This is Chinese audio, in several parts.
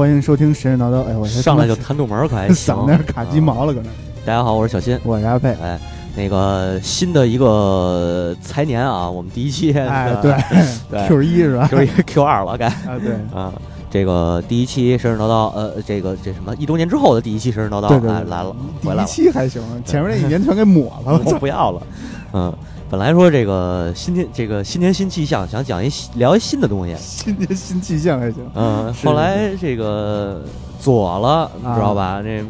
欢迎收听神神叨叨。哎，我上来就弹肚门儿，可还行。嗓子卡鸡毛了，搁那。大家好，我是小新，我是阿佩。哎，那个新的一个财年啊，我们第一期，哎，对对，Q 一是吧？Q 一 Q 二了，该啊，对啊，这个第一期神神叨叨，呃，这个这什么一周年之后的第一期神神叨叨，来来了，回来了。第一期还行，前面那一年全给抹了，我不要了，嗯。本来说这个新年，这个新年新气象，想讲一聊一新的东西。新年新气象还行。嗯，后来这个左了，你知道吧？这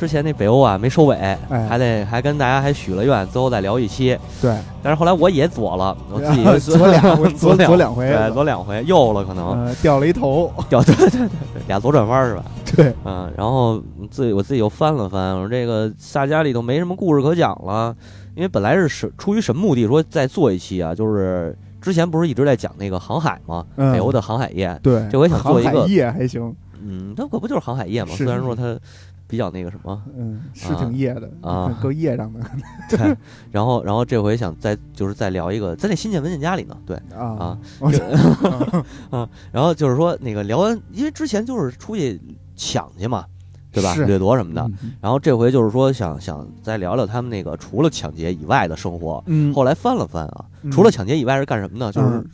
之前那北欧啊没收尾，还得还跟大家还许了愿，最后再聊一期。对。但是后来我也左了，我自己左两回，左左两回，对，左两回，右了可能掉了一头，掉 对对对，俩左转弯是吧？对。嗯，然后自己我自己又翻了翻，我说这个大家里头没什么故事可讲了。因为本来是什出于什么目的说再做一期啊？就是之前不是一直在讲那个航海吗？北欧的航海业。对，这回想做一个业还行。嗯，它可不就是航海业吗？虽然说它比较那个什么，嗯，是挺业的啊，够业障的。对，然后然后这回想再就是再聊一个，在那新建文件夹里呢。对啊 啊，然后就是说那个聊完，因为之前就是出去抢去嘛。对吧？掠夺什么的，然后这回就是说想想再聊聊他们那个除了抢劫以外的生活。嗯，后来翻了翻啊，除了抢劫以外是干什么呢？就是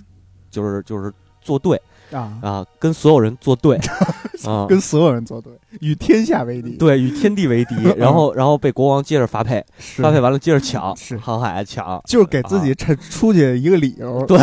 就是就是作对啊啊，跟所有人作对 啊，跟所有人作对，与天下为敌，对，与天地为敌。然后然后被国王接着发配，发配完了接着抢，是航海抢，就是给自己出出去一个理由。对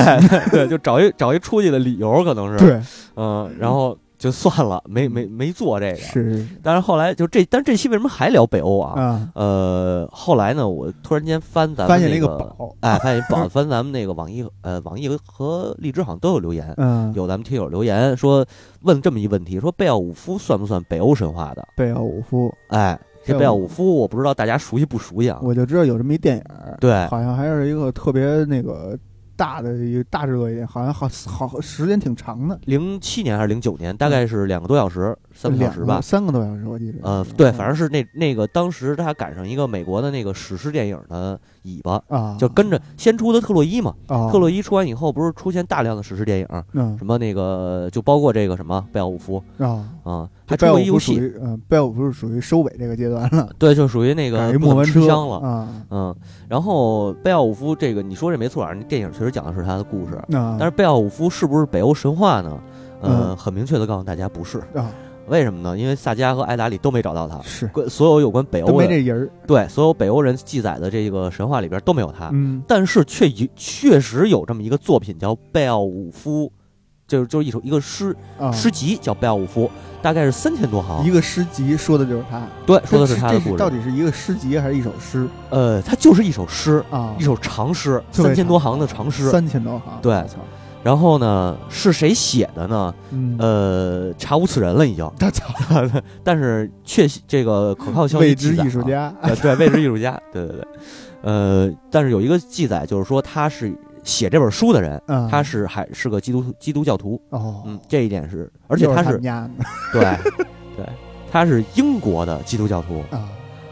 对，就找一找一出去的理由，可能是对，嗯，然后。就算了，没没没做这个。是，但是后来就这，但是这期为什么还聊北欧啊？啊，呃，后来呢，我突然间翻咱们发现那个宝，哎，发现宝，翻咱们那个网易，呃，网易和荔枝好像都有留言，嗯，有咱们听友留言说问这么一问题，说贝奥武夫算不算北欧神话的？贝奥武夫，哎，这贝奥武夫我不知道大家熟悉不熟悉啊？我就知道有这么一电影，对，好像还是一个特别那个。大的一个大制作一点，好像好好时间挺长的，零七年还是零九年，大概是两个多小时，三个小时吧，三个多小时我记得。呃，对，反正是那那个当时他赶上一个美国的那个史诗电影的尾巴啊，就跟着先出的特洛伊嘛，啊，特洛伊出完以后，不是出现大量的史诗电影，嗯，什么那个就包括这个什么贝奥武夫啊。啊，还出过一游戏，嗯，贝奥武夫是属于收尾这个阶段了，对，就属于那个莫文吃香了啊，嗯，然后贝奥武夫这个你说这没错啊，那电影确实讲的是他的故事。是，但是贝奥武夫是不是北欧神话呢？嗯，很明确的告诉大家不是。为什么呢？因为萨迦和艾达里都没找到他，是所有有关北欧没这人对，所有北欧人记载的这个神话里边都没有他。嗯，但是却有确实有这么一个作品叫《贝奥武夫》，就是就是一首一个诗诗集叫《贝奥武夫》，大概是三千多行。一个诗集说的就是他，对，说的是他的故事。到底是一个诗集还是一首诗？呃，它就是一首诗啊，一首长诗，三千多行的长诗，三千多行。对。然后呢，是谁写的呢？呃，查无此人了，已经。但是确这个可靠消息未知艺术家，对，未知艺术家，对对对。呃，但是有一个记载，就是说他是写这本书的人，他是还是个基督基督教徒。哦，嗯，这一点是，而且他是 对对，他是英国的基督教徒。啊，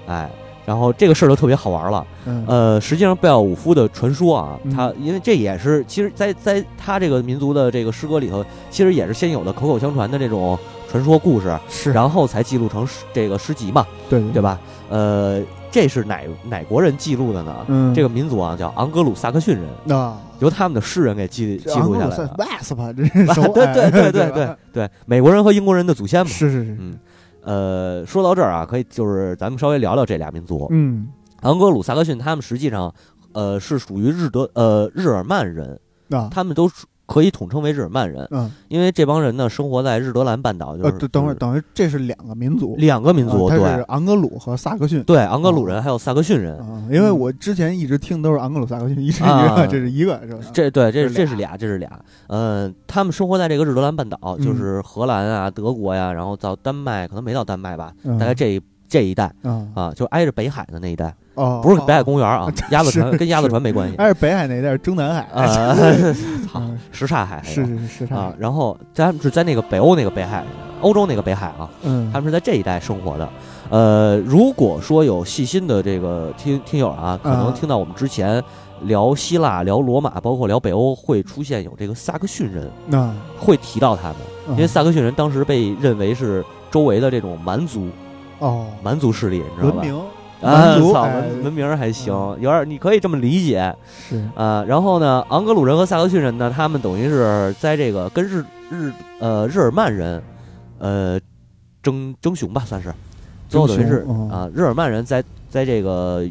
哎。然后这个事儿就特别好玩了，呃，实际上贝奥武夫的传说啊，他因为这也是其实，在在他这个民族的这个诗歌里头，其实也是先有的口口相传的这种传说故事，是，然后才记录成这个诗集嘛，对。对吧？呃，这是哪哪国人记录的呢？嗯，这个民族啊叫昂格鲁萨克逊人啊，由他们的诗人给记记录下来的。外斯吧，这是对对对对对对，美国人和英国人的祖先嘛，是是是，嗯。呃，说到这儿啊，可以就是咱们稍微聊聊这俩民族。嗯，昂格鲁萨克逊他们实际上，呃，是属于日德呃日耳曼人啊，他们都可以统称为日耳曼人。嗯，因为这帮人呢，生活在日德兰半岛。就是等会儿，等于这是两个民族，两个民族，对，昂格鲁和萨克逊。对，昂格鲁人还有萨克逊人。因为我之前一直听都是昂格鲁萨克逊，一直以为这是一个，是吧？这对，这是这是俩，这是俩。嗯，他们生活在这个日德兰半岛，就是荷兰啊、德国呀，然后到丹麦，可能没到丹麦吧，大概这一这一带啊，就挨着北海的那一带。哦，不是北海公园啊，鸭子船跟鸭子船没关系。还是北海那一带是中南海啊，操，什刹海是是是刹啊。然后他们是在那个北欧那个北海，欧洲那个北海啊，嗯，他们是在这一带生活的。呃，如果说有细心的这个听听友啊，可能听到我们之前聊希腊、聊罗马，包括聊北欧，会出现有这个萨克逊人，那会提到他们。因为萨克逊人当时被认为是周围的这种蛮族哦，蛮族势力，你知道吧？文明。啊，操，文文明还行，有点你可以这么理解，是啊。然后呢，昂格鲁人和萨克逊人呢，他们等于是在这个跟日日呃日耳曼人呃争争雄吧，算是最后等于是啊，日耳曼人在在这个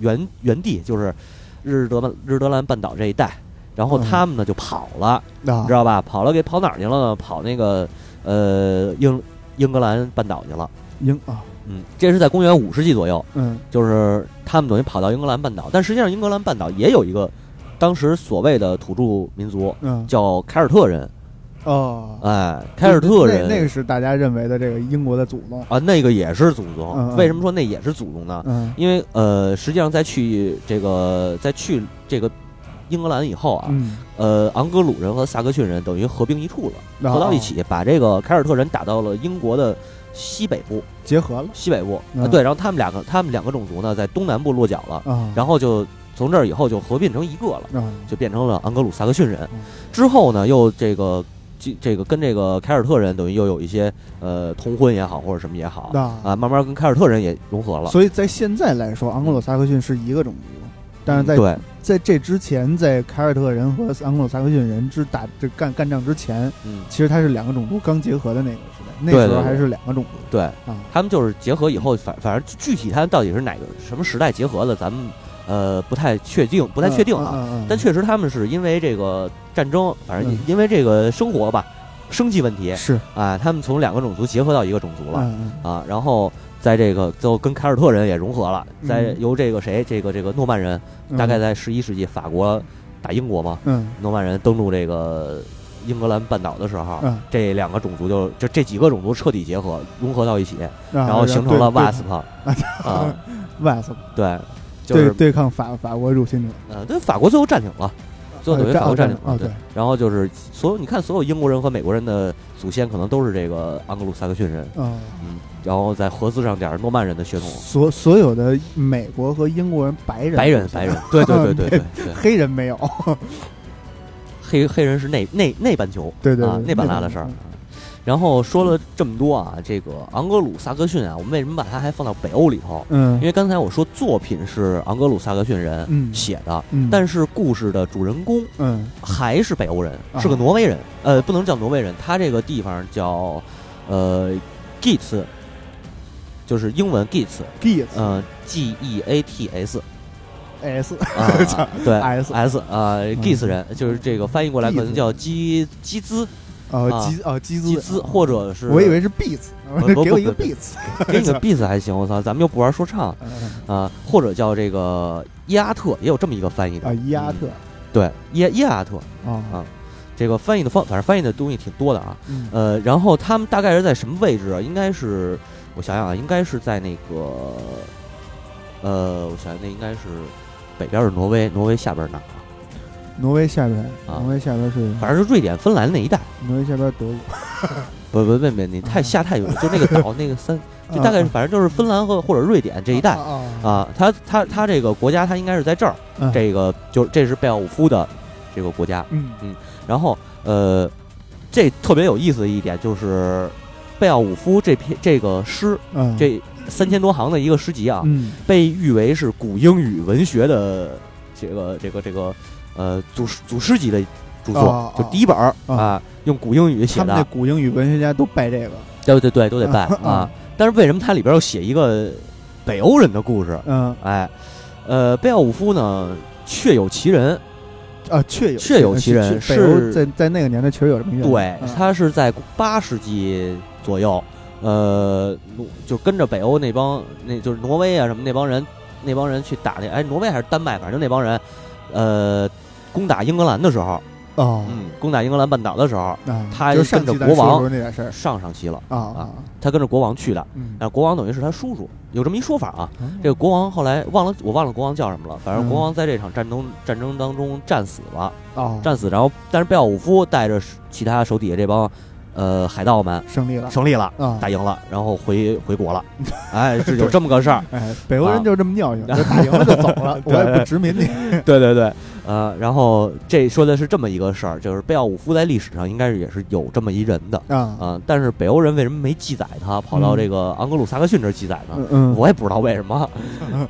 原原地，就是日德曼日德兰半岛这一带，然后他们呢就跑了，你知道吧？跑了给跑哪儿去了呢？跑那个呃英英格兰半岛去了，英啊。嗯，这是在公元五世纪左右。嗯，就是他们等于跑到英格兰半岛，但实际上英格兰半岛也有一个当时所谓的土著民族，嗯，叫凯尔特人。哦，哎，凯尔特人，那个是大家认为的这个英国的祖宗啊，那个也是祖宗。为什么说那也是祖宗呢？嗯，因为呃，实际上在去这个在去这个英格兰以后啊，呃，昂格鲁人和萨克逊人等于合并一处了，合到一起，把这个凯尔特人打到了英国的。西北部。结合了，西北部。啊，对，然后他们两个，他们两个种族呢，在东南部落脚了，然后就从这儿以后就合并成一个了，就变成了昂格鲁萨克逊人。之后呢，又这个这这个跟这个凯尔特人等于又有一些呃通婚也好，或者什么也好啊，慢慢跟凯尔特人也融合了。所以在现在来说，昂格鲁萨克逊是一个种族，但是在对。在这之前，在凯尔特人和昂格鲁萨克逊人之打这干干仗之前，嗯，其实他是两个种族刚结合的那个时代，那时候还是两个种族。对啊，他们就是结合以后，反反正具体他到底是哪个什么时代结合的，咱们呃不太确定，不太确定啊。但确实他们是因为这个战争，反正因为这个生活吧，生计问题是啊，他们从两个种族结合到一个种族了啊，然后。在这个最后跟凯尔特人也融合了，在由这个谁，这个这个诺曼人，大概在十一世纪法国打英国嘛，诺曼人登陆这个英格兰半岛的时候，这两个种族就就这几个种族彻底结合融合到一起，然后形成了 Wasp 啊，Wasp。对，就是对抗法法国入侵者，嗯，对，法国最后占领了。最后等于法国占领啊，对，然后就是所有你看，所有英国人和美国人的祖先可能都是这个安格鲁萨克逊人，嗯，然后再合资上点诺曼人的血统。所所有的美国和英国人白人，白人白人，对对 对对对，黑人没有，黑黑人是内内内半球，对对内半拉的事儿。然后说了这么多啊，这个昂格鲁萨克逊啊，我们为什么把它还放到北欧里头？嗯，因为刚才我说作品是昂格鲁萨克逊人写的，但是故事的主人公，嗯，还是北欧人，是个挪威人。呃，不能叫挪威人，他这个地方叫呃 Geats，就是英文 Geats，Geats，嗯，G E A T S，S 啊，对，S。S 啊，Geats 人，就是这个翻译过来可能叫基基兹。哦，基哦基基兹，或者是我以为是 beats，给我一个 beats，给你个 beats 还行，我操，咱们又不玩说唱啊，或者叫这个伊阿特，也有这么一个翻译的啊，伊阿特，对，伊伊阿特啊啊，这个翻译的方，反正翻译的东西挺多的啊，呃，然后他们大概是在什么位置啊？应该是我想想啊，应该是在那个，呃，我想想，那应该是北边是挪威，挪威下边哪？挪威下边，啊挪威下边是，反正是瑞典、芬兰那一带。挪威下边德国，不不不不，你太下太远，就那个岛那个三，就大概反正就是芬兰和或者瑞典这一带啊。他他他这个国家他应该是在这儿，这个就这是贝奥武夫的这个国家。嗯嗯，然后呃，这特别有意思的一点就是贝奥武夫这篇这个诗，这三千多行的一个诗集啊，被誉为是古英语文学的这个这个这个。呃，祖祖师级的著作，就第一本儿啊，用古英语写的。他们那古英语文学家都拜这个，对对对，都得拜啊。但是为什么它里边要写一个北欧人的故事？嗯，哎，呃，贝奥武夫呢，确有其人啊，确有确有其人，是在在那个年代确实有这么一个。对，他是在八世纪左右，呃，就跟着北欧那帮，那就是挪威啊什么那帮人，那帮人去打那，哎，挪威还是丹麦，反正那帮人，呃。攻打英格兰的时候，哦，嗯，攻打英格兰半岛的时候，他跟着国王上上期了啊啊，他跟着国王去的，然后国王等于是他叔叔，有这么一说法啊。这个国王后来忘了，我忘了国王叫什么了。反正国王在这场战争战争当中战死了，战死。然后，但是贝奥武夫带着其他手底下这帮。呃，海盗们胜利了，胜利了，打赢了，然后回回国了。哎，是有这么个事儿。哎，北欧人就这么尿性，打赢了就走了，我也不殖民你。对 对对，呃，然后这说的是这么一个事儿，就是贝奥武夫在历史上应该是也是有这么一人的啊。但是北欧人为什么没记载他，跑到这个昂格鲁萨克逊这记载呢？嗯，我也不知道为什么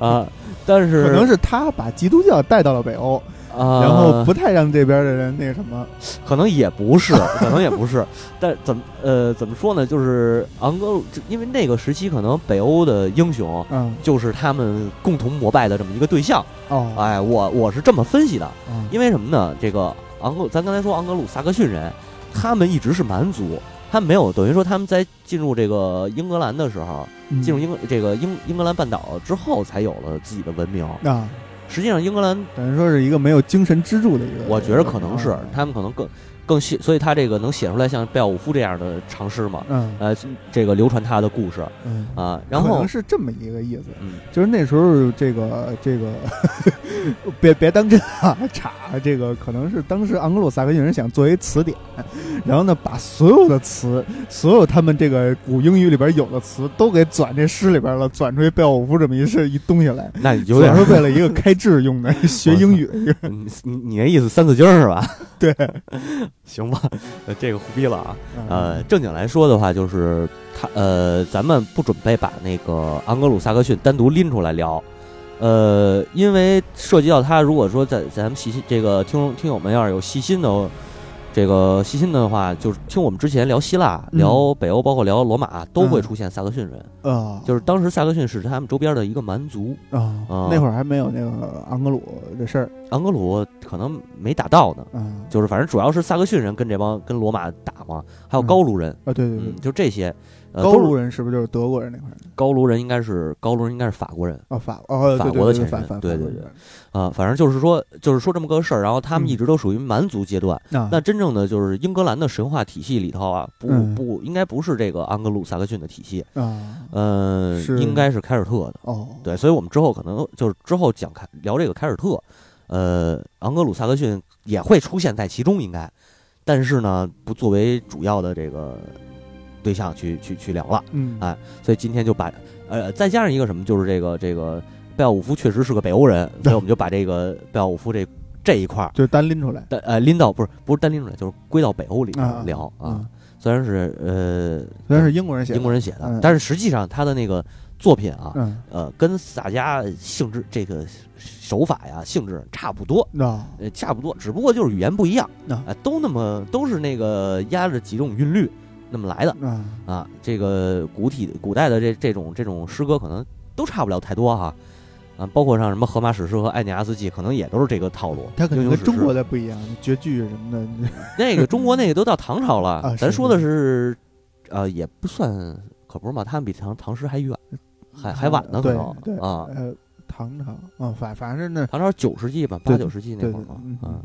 啊。但是可能是他把基督教带到了北欧。啊，然后不太让这边的人那什么，可能也不是，可能也不是，但怎么呃怎么说呢？就是昂格鲁，因为那个时期可能北欧的英雄，嗯，就是他们共同膜拜的这么一个对象。哦，哎，我我是这么分析的，因为什么呢？这个昂格，咱刚才说昂格鲁萨克逊人，他们一直是蛮族，他们没有等于说他们在进入这个英格兰的时候，进入英这个英英格兰半岛之后，才有了自己的文明啊。实际上，英格兰等于说是一个没有精神支柱的一个。我觉得可能是他们可能更更写，所以他这个能写出来像贝奥武夫这样的长诗嘛？嗯，呃，这个流传他的故事，嗯啊，然后可能是这么一个意思，嗯，就是那时候这个这个别别当真啊，查这个可能是当时昂格鲁萨克逊人想作为词典，然后呢把所有的词，所有他们这个古英语里边有的词都给转这诗里边了，转出一贝奥武夫这么一事一东西来，那有点是为了一个开智用的 学英语的一个，你你你那意思三字经是吧？对。行吧，这个胡逼了啊。呃，正经来说的话，就是他呃，咱们不准备把那个昂格鲁萨克逊单独拎出来聊，呃，因为涉及到他，如果说在咱们细心这个听听友们要是有细心的。这个细心的话，就是听我们之前聊希腊、聊北欧，包括聊罗马，都会出现萨克逊人啊。就是当时萨克逊是他们周边的一个蛮族啊。那会儿还没有那个昂格鲁的事儿，昂格鲁可能没打到呢。嗯，就是反正主要是萨克逊人跟这帮跟罗马打嘛，还有高卢人啊，对对对，就这些。高卢人是不是就是德国人那块？高卢人应该是高卢人，应该是法国人啊，法哦，法国的前身，对对对，啊，反正就是说，就是说这么个事儿。然后他们一直都属于蛮族阶段。那真正的就是英格兰的神话体系里头啊，不不应该不是这个安格鲁萨克逊的体系啊，嗯，应该是凯尔特的哦。对，所以我们之后可能就是之后讲开聊这个凯尔特，呃，昂格鲁萨克逊也会出现在其中，应该，但是呢，不作为主要的这个。对象去去去聊了，嗯，哎，所以今天就把，呃，再加上一个什么，就是这个这个贝奥武夫确实是个北欧人，所以我们就把这个贝奥武夫这这一块儿就单拎出来，呃，拎到不是不是单拎出来，就是归到北欧里聊啊。虽然是呃，虽然是英国人写英国人写的，但是实际上他的那个作品啊，呃，跟萨迦性质这个手法呀性质差不多，呃，差不多，只不过就是语言不一样，啊，都那么都是那个压着几种韵律。那么来的啊，这个古体古代的这这种这种诗歌可能都差不了太多哈，啊，包括像什么《荷马史诗》和《艾尼阿斯纪》，可能也都是这个套路。它可能跟中国的不一样，绝句什么的。那个中国那个都到唐朝了，咱说的是，呃，也不算，可不是嘛，他们比唐唐诗还远，还还晚呢，可能啊。呃，唐朝啊，反反正那唐朝九世纪吧，八九世纪那会儿嘛，啊。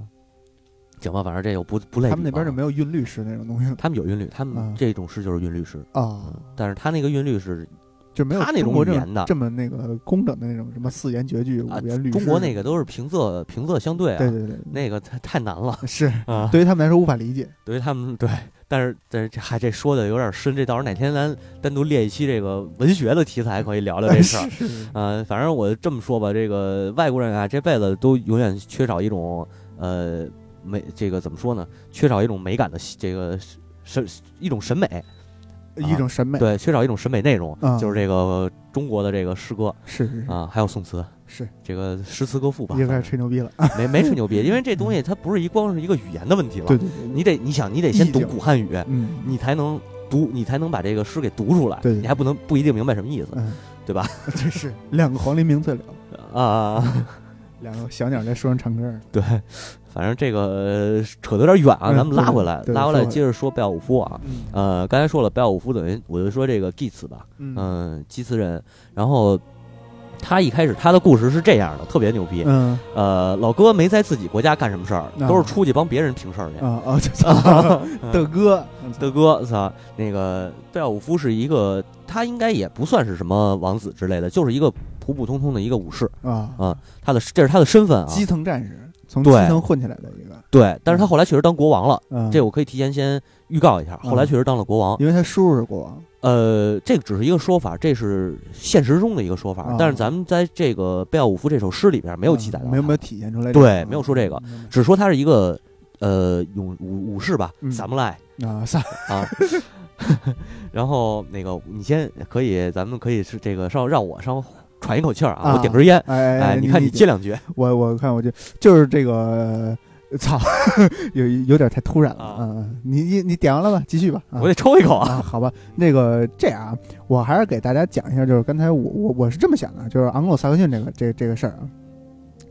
行吧，反正这又不不累。他们那边就没有韵律诗那种东西。他们有韵律，他们这种诗就是韵律诗啊。但是他那个韵律是就没有他那种语言的这么那个工整的那种什么四言绝句、五言律。中国那个都是平仄平仄相对啊。对对对，那个太太难了。是啊，对于他们来说无法理解。对于他们对，但是但是这还这说的有点深，这到时候哪天咱单独列一期这个文学的题材，可以聊聊这事儿。嗯，反正我这么说吧，这个外国人啊，这辈子都永远缺少一种呃。美这个怎么说呢？缺少一种美感的这个审一种审美，一种审美对，缺少一种审美内容，就是这个中国的这个诗歌是啊，还有宋词是。这个诗词歌赋吧，又开始吹牛逼了，没没吹牛逼，因为这东西它不是一光是一个语言的问题了，对对，你得你想你得先读古汉语，你才能读你才能把这个诗给读出来，对，你还不能不一定明白什么意思，对吧？这是两个黄鹂鸣翠柳啊，两个小鸟在树上唱歌，对。反正这个扯得有点远啊，咱们拉回来，拉回来接着说贝奥武夫啊。呃，刚才说了贝奥武夫等于我就说这个祭词吧，嗯，祭词人。然后他一开始他的故事是这样的，特别牛逼。嗯，呃，老哥没在自己国家干什么事儿，都是出去帮别人平事儿去。啊啊，的 哥，的哥，操！那个贝奥武夫是一个，他应该也不算是什么王子之类的，就是一个普普通通的一个武士啊啊。他的这是他的身份啊，基层战士。从基层混起来的一个。对，但是他后来确实当国王了，嗯，这我可以提前先预告一下，后来确实当了国王，因为他叔叔是国王。呃，这个只是一个说法，这是现实中的一个说法，但是咱们在这个贝奥武夫这首诗里边没有记载到，没有没有体现出来，对，没有说这个，只说他是一个呃勇武武士吧，萨姆莱啊萨啊。然后那个你先可以，咱们可以是这个稍让我稍喘一口气儿啊，我点根烟，哎，你看你接两句，我我看我就就是这个。操，有有点太突然了啊！你你你点完了吧？继续吧。我得抽一口啊。好吧，那个这样啊，我还是给大家讲一下，就是刚才我我我是这么想的，就是昂洛萨克逊这个这这个事儿啊，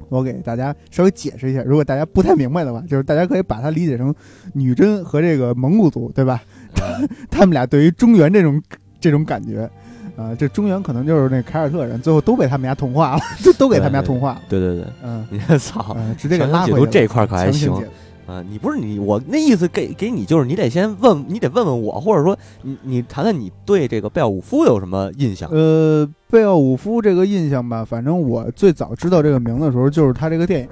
我给大家稍微解释一下。如果大家不太明白的话，就是大家可以把它理解成女真和这个蒙古族，对吧？他们俩对于中原这种这种感觉。啊，这中原可能就是那凯尔特人，最后都被他们家同化了，都 都给他们家同化了。对对对，嗯，你操，直接给拉回去。这块可还行啊？你不是你，我那意思给给你，就是你得先问，你得问问我，或者说你你谈谈你对这个贝奥武夫有什么印象？呃，贝奥武夫这个印象吧，反正我最早知道这个名字的时候，就是他这个电影。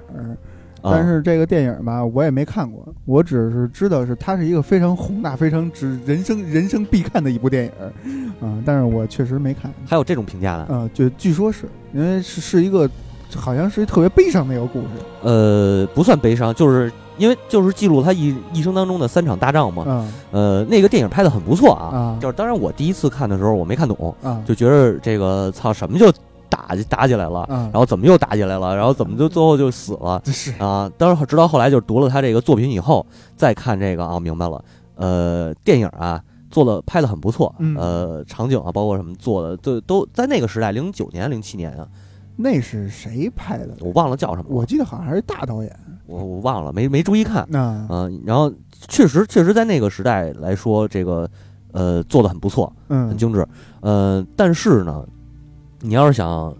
但是这个电影吧，我也没看过，我只是知道是它是一个非常宏大、非常值人生人生必看的一部电影，啊，但是我确实没看。还有这种评价的？啊，就据说是因为是是一个，好像是一特别悲伤的一个故事。呃，不算悲伤，就是因为就是记录他一一生当中的三场大仗嘛。嗯。呃，那个电影拍的很不错啊。啊。就是当然我第一次看的时候我没看懂，啊，就觉得这个操什么就。打打起来了，然后怎么又打起来了？然后怎么就最后就死了？是啊，当时直到后来就读了他这个作品以后，再看这个啊，明白了。呃，电影啊做的拍的很不错，呃，场景啊包括什么做的都都在那个时代，零九年零七年啊，那是谁拍的？我忘了叫什么，我记得好像还是大导演，我我忘了，没没注意看。那嗯，然后确实确实在那个时代来说，这个呃做的很不错，嗯，很精致，呃，但是呢。你要是想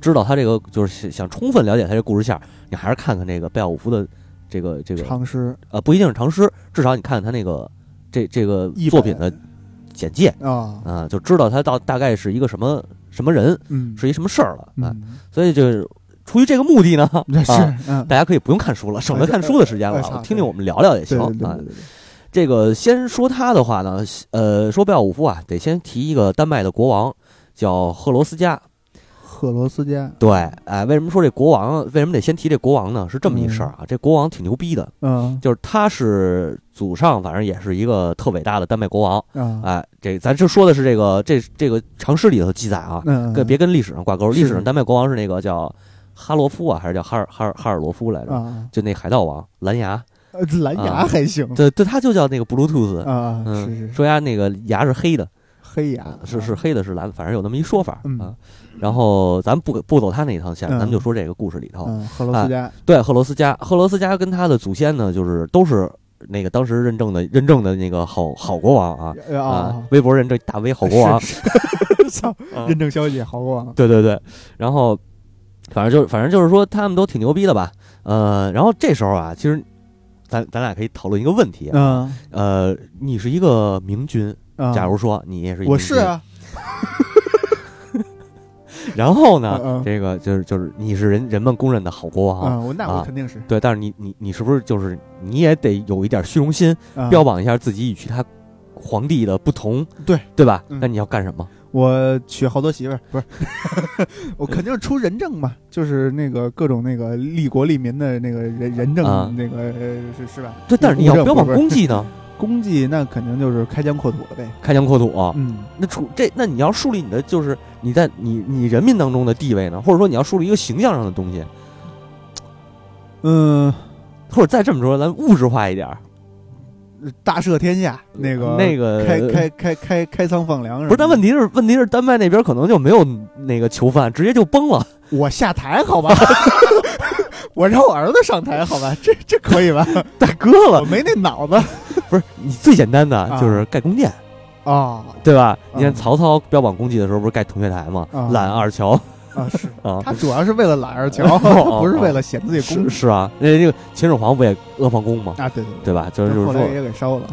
知道他这个，就是想充分了解他这故事线，你还是看看这个贝奥武夫的这个这个长诗，呃，不一定是长诗，至少你看看他那个这这个作品的简介啊啊，就知道他到大概是一个什么什么人，嗯，是一什么事儿了啊。所以就是出于这个目的呢，是大家可以不用看书了，省得看书的时间了，听听我们聊聊也行啊。这个先说他的话呢，呃，说贝奥武夫啊，得先提一个丹麦的国王。叫赫罗斯加，赫罗斯加对，哎，为什么说这国王？为什么得先提这国王呢？是这么一事儿啊，这国王挺牛逼的，嗯，就是他是祖上，反正也是一个特伟大的丹麦国王，啊，哎，这咱就说的是这个这这个长诗里头记载啊，跟别跟历史上挂钩，历史上丹麦国王是那个叫哈罗夫啊，还是叫哈尔哈尔哈尔罗夫来着？就那海盗王蓝牙，蓝牙还行，对对，他就叫那个布鲁图斯啊，是是，说牙那个牙是黑的。黑牙是是黑的，是蓝，反正有那么一说法啊。然后咱不不走他那一趟线，咱们就说这个故事里头，赫罗斯加。对赫罗斯加，赫罗斯加跟他的祖先呢，就是都是那个当时认证的认证的那个好好国王啊啊，微博认证大 V 好国王，操，认证消息好国王，对对对。然后反正就反正就是说他们都挺牛逼的吧，呃，然后这时候啊，其实咱咱俩可以讨论一个问题啊，呃，你是一个明君。假如说你也是，我是啊。然后呢，这个就是就是你是人人们公认的好国王啊，那我肯定是对。但是你你你是不是就是你也得有一点虚荣心，标榜一下自己与其他皇帝的不同，对对吧？那你要干什么？我娶好多媳妇儿，不是？我肯定是出人证嘛，就是那个各种那个利国利民的那个人人证，那个是是吧？对，但是你要标榜功绩呢？功绩那肯定就是开疆扩土了呗，开疆扩土。嗯，那出这那你要树立你的就是你在你你人民当中的地位呢，或者说你要树立一个形象上的东西，嗯，或者再这么说，咱物质化一点，大赦天下，那个那个开开开开开仓放粮，不是？但问题是问题是丹麦那边可能就没有那个囚犯，直接就崩了。我下台好吧。我让我儿子上台，好吧，这这可以吧？大哥了，我没那脑子。不是你最简单的就是盖宫殿啊，对吧？你看曹操标榜功绩的时候，不是盖铜雀台吗？揽二乔啊，是 啊，他主要是为了揽二乔，不是为了显自己功。是啊，那这个秦始皇不也阿房宫吗？啊，对对对吧？就是就是说也给烧了，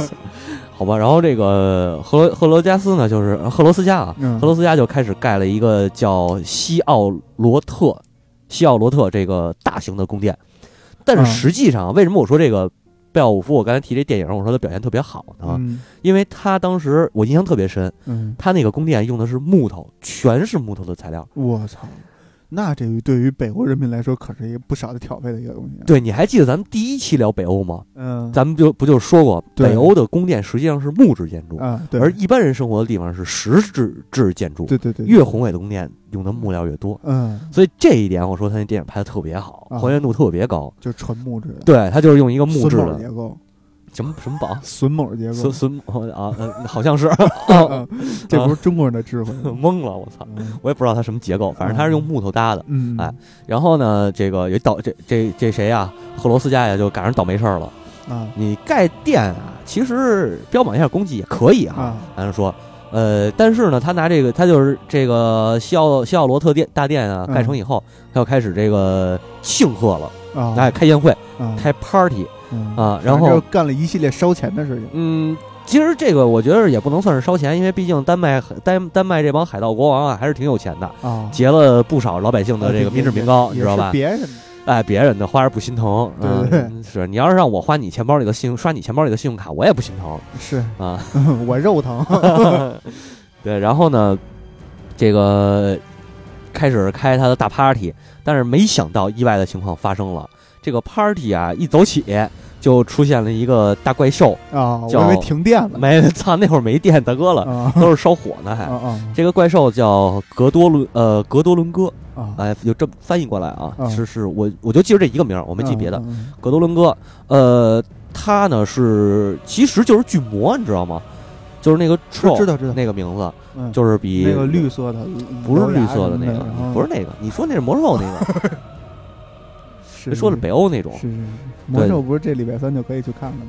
好吧。然后这个赫赫罗加斯呢，就是赫罗斯加啊，赫罗斯加就开始盖了一个叫西奥罗特。西奥罗特这个大型的宫殿，但是实际上，为什么我说这个贝奥武夫？我刚才提这电影，我说他表现特别好呢？因为他当时我印象特别深，嗯，他那个宫殿用的是木头，全是木头的材料。我操！那这对于北欧人民来说，可是一个不少的挑费的一个东西。对，你还记得咱们第一期聊北欧吗？嗯，咱们就不就说过，北欧的宫殿实际上是木质建筑啊，而一般人生活的地方是石质质建筑。对对对，越宏伟的宫殿用的木料越多。嗯，所以这一点，我说他那电影拍的特别好，还原度特别高，就纯木质的。对他就是用一个木质的结构。什么什么宝？榫卯结构。榫榫啊，好像是。这不是中国人的智慧。懵了，我操！我也不知道它什么结构，反正它是用木头搭的。嗯，哎，然后呢，这个也倒这这这谁呀？赫罗斯加呀，就赶上倒霉事儿了。啊，你盖店啊，其实标榜一下功绩也可以哈。咱说，呃，但是呢，他拿这个，他就是这个西奥西奥罗特殿大殿啊，盖成以后，他要开始这个庆贺了啊，哎，开宴会，开 party。啊，然后干了一系列烧钱的事情。嗯，其实这个我觉得也不能算是烧钱，因为毕竟丹麦丹丹麦这帮海盗国王啊，还是挺有钱的啊，劫了不少老百姓的这个民脂民膏，你知道吧？别人哎，别人的花儿不心疼，对对，是你要是让我花你钱包里的信用刷你钱包里的信用卡，我也不心疼。是啊，我肉疼。对，然后呢，这个开始开他的大 party，但是没想到意外的情况发生了。这个 party 啊，一走起就出现了一个大怪兽啊！我以为停电了，没 操，那会儿没电，大哥了，都是烧火呢，还。这个怪兽叫格多伦，呃，格多伦哥啊，哎，就这么翻译过来啊，是是，我我就记着这一个名儿，我没记别的。嗯格多伦哥，呃，他呢是其实就是巨魔，你知道吗？就是那个知道知道那个名字，就是比那个绿色的，不是绿色的那个，不是那个，你说那是魔兽那个。说的北欧那种，是魔兽不是这礼拜三就可以去看了吗？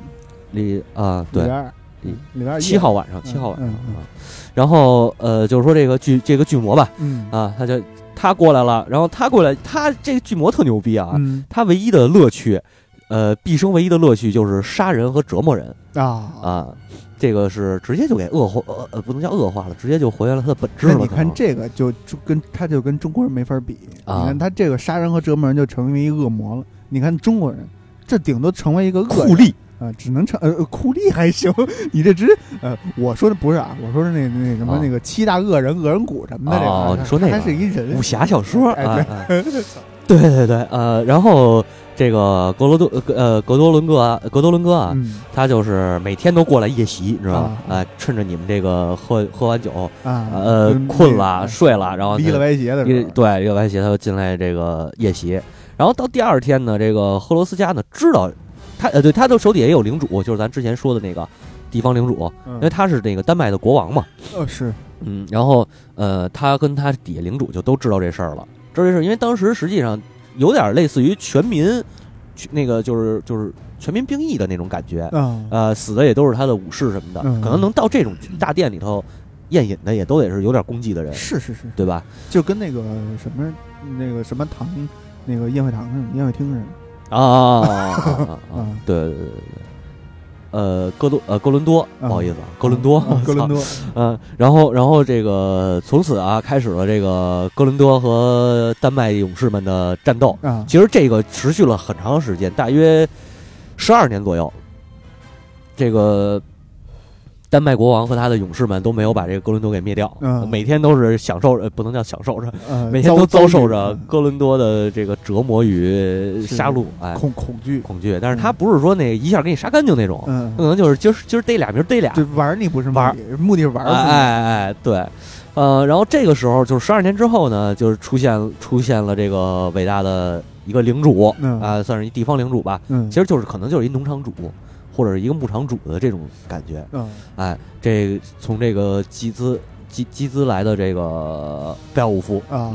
礼啊，对，礼拜二，礼拜二七号晚上，七号晚上啊。然后呃，就是说这个巨这个巨魔吧，嗯啊，他就他过来了，然后他过来，他这个巨魔特牛逼啊，嗯他唯一的乐趣，呃，毕生唯一的乐趣就是杀人和折磨人啊啊。这个是直接就给恶化，呃呃，不能叫恶化了，直接就回来了他的本质了。你看这个就就跟他就跟中国人没法比，你看他这个杀人和折磨人就成为一恶魔了。你看中国人，这顶多成为一个酷吏啊，只能成呃酷吏还行。你这直呃，我说的不是啊，我说是那那什么那个七大恶人恶人谷什么的哦，你说那还是一人武侠小说啊，对对对呃，然后这个格罗多呃格多伦哥啊格多伦哥啊，他就是每天都过来夜袭，你知道吗？啊，趁着你们这个喝喝完酒啊呃困了睡了，然后离了歪斜的对离了歪斜，他就进来这个夜袭。然后到第二天呢，这个赫罗斯加呢知道，他呃对他的手底下也有领主，就是咱之前说的那个地方领主，因为他是那个丹麦的国王嘛。呃是，嗯，然后呃他跟他底下领主就都知道这事儿了，知道这事儿，因为当时实际上有点类似于全民，那个就是就是全民兵役的那种感觉，呃死的也都是他的武士什么的，可能能到这种大殿里头宴饮的也都得是有点功绩的人，是是是，对吧？就跟那个什么那个什么堂。那个宴会堂上，宴会厅似的啊啊啊啊！对对对对对，呃，哥多呃哥伦多，不好意思，哥伦多，哥伦多，嗯，然后然后这个从此啊，开始了这个哥伦多和丹麦勇士们的战斗啊。其实这个持续了很长时间，大约十二年左右。这个。丹麦国王和他的勇士们都没有把这个哥伦多给灭掉，每天都是享受，不能叫享受着，每天都遭受着哥伦多的这个折磨与杀戮，哎，恐恐惧恐惧。但是他不是说那一下给你杀干净那种，可能就是今儿今儿逮俩，明儿逮俩，玩你不是玩，目的是玩，哎哎，对，呃，然后这个时候就是十二年之后呢，就是出现出现了这个伟大的一个领主，啊，算是一地方领主吧，其实就是可能就是一农场主。或者是一个牧场主的这种感觉，嗯，哎，这从这个集资集集资来的这个贝奥武夫啊，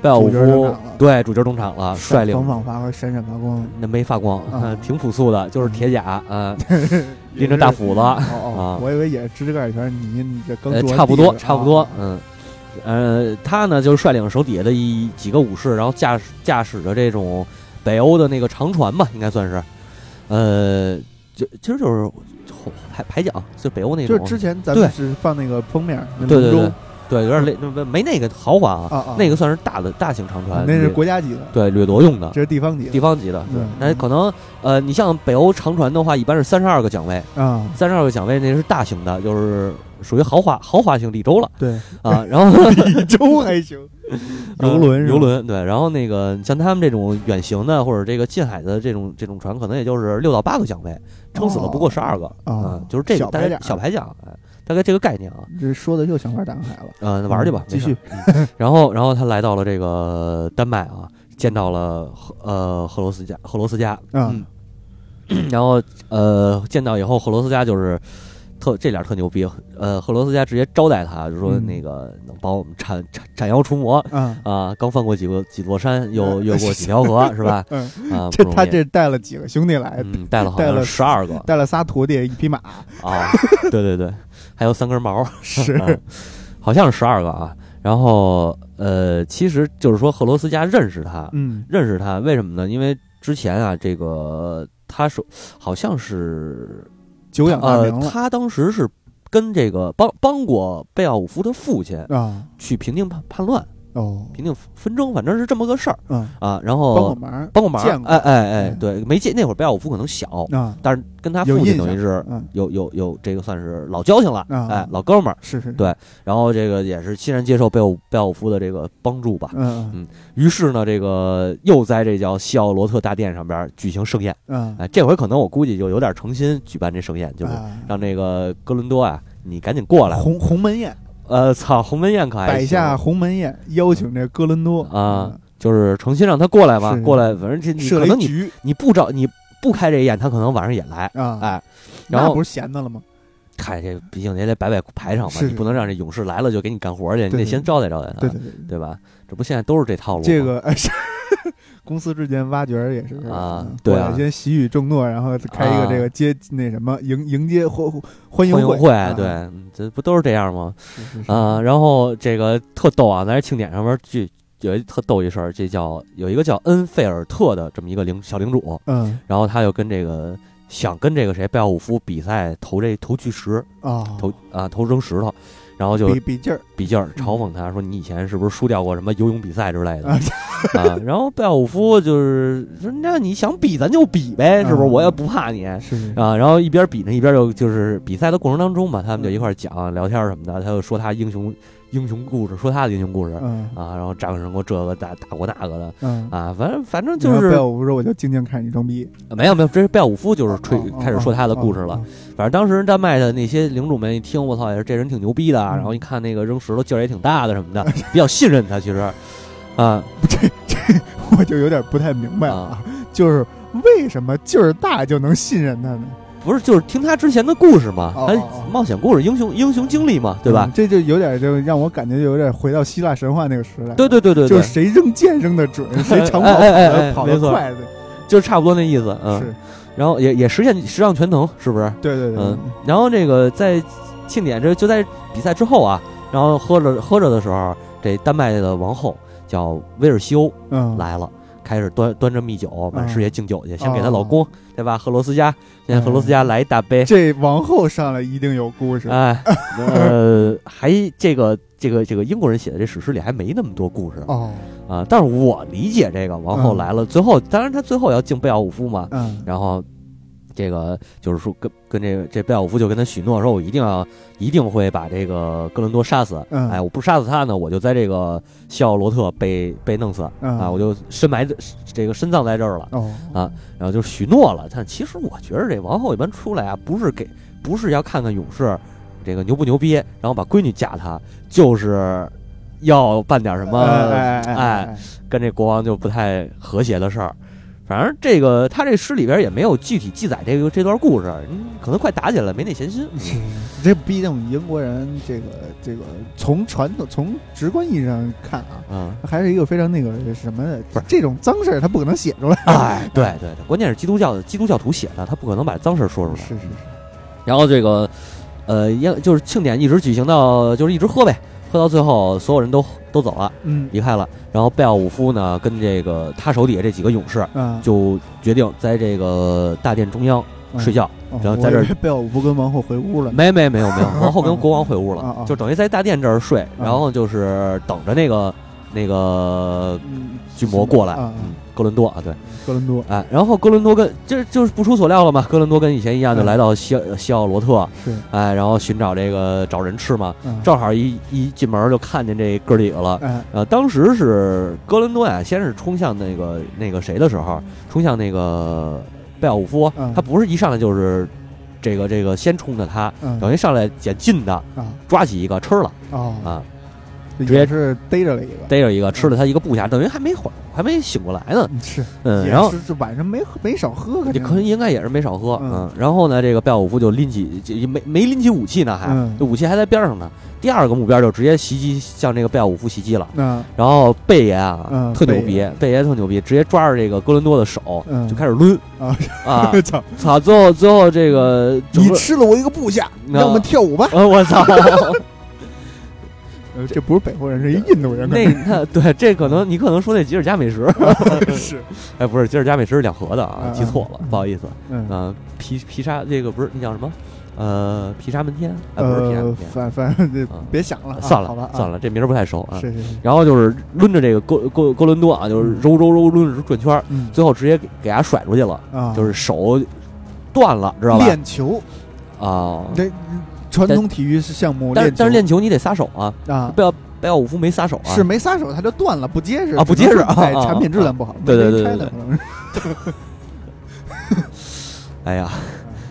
贝奥武夫对主角登场了，率领方方发光，闪闪发光，那没发光，挺朴素的，就是铁甲啊，拎着大斧子啊，我以为也是指甲全是泥，差不多差不多，嗯，呃，他呢就是率领手底下的一几个武士，然后驾驶驾驶着这种北欧的那个长船吧，应该算是，呃。就其实就是排排奖，就北欧那种。就是之前咱们是放那个封面，对对对，对，有点累，没没那个豪华啊，那个算是大的大型长船，那是国家级的，对，掠夺用的，这是地方级，地方级的，对，那可能呃，你像北欧长船的话，一般是三十二个奖位啊，三十二个奖位那是大型的，就是属于豪华豪华型立州了，对啊，然后 立州还行，游轮游轮对，然后那个像他们这种远行的或者这个近海的这种这种船，可能也就是六到八个桨位，撑死了不过十二个啊，就是这个大概小排桨，哎。大概这个概念啊，这说的又想玩大航海了。嗯，玩去吧，继续。然后，然后他来到了这个丹麦啊，见到了呃赫罗斯加，赫罗斯加。嗯。然后呃，见到以后，赫罗斯加就是特这点特牛逼。呃，赫罗斯家直接招待他，就说那个能帮我们斩斩斩妖除魔。嗯。啊，刚翻过几个几座山，又越过几条河，是吧？嗯。啊，这他这带了几个兄弟来？嗯带了好像十二个，带了仨徒弟，一匹马。啊，对对对。还有三根毛，是，好像是十二个啊。然后，呃，其实就是说，赫罗斯家认识他，嗯，认识他，为什么呢？因为之前啊，这个他说好像是久仰大名了。他当时是跟这个帮帮过贝奥武夫的父亲啊，去平定叛叛乱。哦，平定纷争，反正是这么个事儿。嗯。啊，然后帮过忙，帮过忙，哎哎哎，对，没见那会儿贝奥武夫可能小啊，但是跟他父亲等于是有有有这个算是老交情了，哎，老哥们儿。是是，对，然后这个也是欣然接受贝奥贝奥武夫的这个帮助吧。嗯嗯，于是呢，这个又在这叫西奥罗特大殿上边举行盛宴。嗯，哎，这回可能我估计就有点诚心举办这盛宴，就是让这个哥伦多啊，你赶紧过来，鸿鸿门宴。呃，操，鸿门宴可还摆下鸿门宴，邀请这哥伦多。啊，就是诚心让他过来嘛，过来，反正这你可能你你不找你不开这宴，他可能晚上也来。啊，哎，然后不是闲的了吗？嗨这毕竟也得摆摆排场嘛，你不能让这勇士来了就给你干活去，你得先招待招待他，对吧？这不现在都是这套路，这个公司之间挖角也是啊，对啊，先喜语重诺，然后开一个这个接那什么迎迎接欢欢迎会，对，这不都是这样吗？啊，然后这个特逗啊，在庆典上面就有一特逗一事儿，这叫有一个叫恩费尔特的这么一个领小领主，嗯，然后他又跟这个想跟这个谁贝奥武夫比赛投这投巨石啊，投啊投扔石头。然后就比比劲儿，比劲儿，嘲讽他说：“你以前是不是输掉过什么游泳比赛之类的？”啊，然后贝奥武夫就是说：“那你想比，咱就比呗，是不是？我也不怕你。”是啊，然后一边比呢，一边就就是比赛的过程当中吧，他们就一块讲聊天什么的，他就说他英雄。英雄故事，说他的英雄故事，嗯。啊，然后战胜过这个打打过那个的，嗯。啊，反正反正就是贝奥武夫说，我就静静看你装逼，没有没有，这是贝奥武夫就是吹开始说他的故事了。反正当时丹麦的那些领主们一听，我操，也是这人挺牛逼的，然后一看那个扔石头劲儿也挺大的什么的，比较信任他。其实，啊，这这 我就有点不太明白啊，就是为什么劲儿大就能信任他呢？不是，就是听他之前的故事嘛，他冒险故事、英雄英雄经历嘛，对吧？这就有点，就让我感觉就有点回到希腊神话那个时代。对对对对，就是谁扔箭扔的准，谁长跑跑的跑得快的，就差不多那意思。嗯，是。然后也也实现十项全能，是不是？对对对。嗯。然后这个在庆典这就在比赛之后啊，然后喝着喝着的时候，这丹麦的王后叫威尔西欧来了。开始端端着蜜酒满世界敬酒去，先给她老公，对吧？赫罗斯加，现在赫罗斯加来一大杯。这王后上来一定有故事，哎，呃，还这个这个这个英国人写的这史诗里还没那么多故事哦啊。但是我理解这个王后来了，最后当然她最后要敬贝奥武夫嘛，嗯，然后。这个就是说，跟跟这这贝奥武夫就跟他许诺说，我一定要一定会把这个哥伦多杀死。哎，我不杀死他呢，我就在这个西奥罗特被被弄死啊，我就深埋这个深葬在这儿了啊。然后就许诺了。但其实我觉得这王后一般出来啊，不是给不是要看看勇士这个牛不牛逼，然后把闺女嫁他，就是要办点什么哎，跟这国王就不太和谐的事儿。反正这个他这诗里边也没有具体记载这个这段故事，可能快打起来了，没那闲心。这毕竟英国人这个这个从传统从直观意义上看啊，嗯，还是一个非常那个什么的，不是这种脏事儿他不可能写出来。哎，对对对，关键是基督教的基督教徒写的，他不可能把脏事儿说出来。是是是。然后这个呃，也就是庆典一直举行到就是一直喝呗。喝到最后，所有人都都走了，嗯，离开了。然后贝奥武夫呢，跟这个他手底下这几个勇士，嗯，就决定在这个大殿中央睡觉。然后在这儿，贝奥武夫跟王后回屋了。没没没有没有，王后跟国王回屋了，就等于在大殿这儿睡，然后就是等着那个那个巨魔过来。嗯，哥伦多啊，对，哥伦多。哎，然后哥伦多跟这就是不出所料了嘛，哥伦多跟以前一样，就来到西西奥罗特。是，哎，然后寻找这个找人吃嘛，正好一一进门就看见这哥几个了。呃，当时是哥伦多呀，先是冲向那个那个谁的时候，冲向那个。贝奥武夫，他不是一上来就是这个这个先冲的他，等于上来捡近的，抓起一个吃了啊。直接是逮着了一个，逮着一个吃了他一个部下，等于还没缓，还没醒过来呢。是，嗯，然后晚上没没少喝，可能应该也是没少喝。嗯，然后呢，这个贝奥武夫就拎起，没没拎起武器呢，还这武器还在边上呢。第二个目标就直接袭击，向这个贝尔武夫袭击了。嗯，然后贝爷啊，特牛逼，贝爷特牛逼，直接抓着这个哥伦多的手就开始抡啊啊！操操！最后最后这个你吃了我一个部下，让我们跳舞吧！我操！呃，这不是北欧人，是一印度人。那那对，这可能你可能说那吉尔加美什 是，哎，不是吉尔加美什是两河的啊，记错了，不好意思。嗯，皮皮沙这个不是那叫什么？呃，皮沙门天，哎不是皮沙门天。反反正这别想了，算了，算了，这名儿不太熟啊。是是是。然后就是抡着这个哥哥哥伦多啊，就是揉揉揉抡着转圈，最后直接给给他甩出去了，就是手断了，知道吧？练球啊，这。传统体育是项目，但是但是练球你得撒手啊啊！不要贝奥武夫没撒手啊，是没撒手，他就断了，不结实啊，不结实啊，产品质量不好，对对对对。哎呀，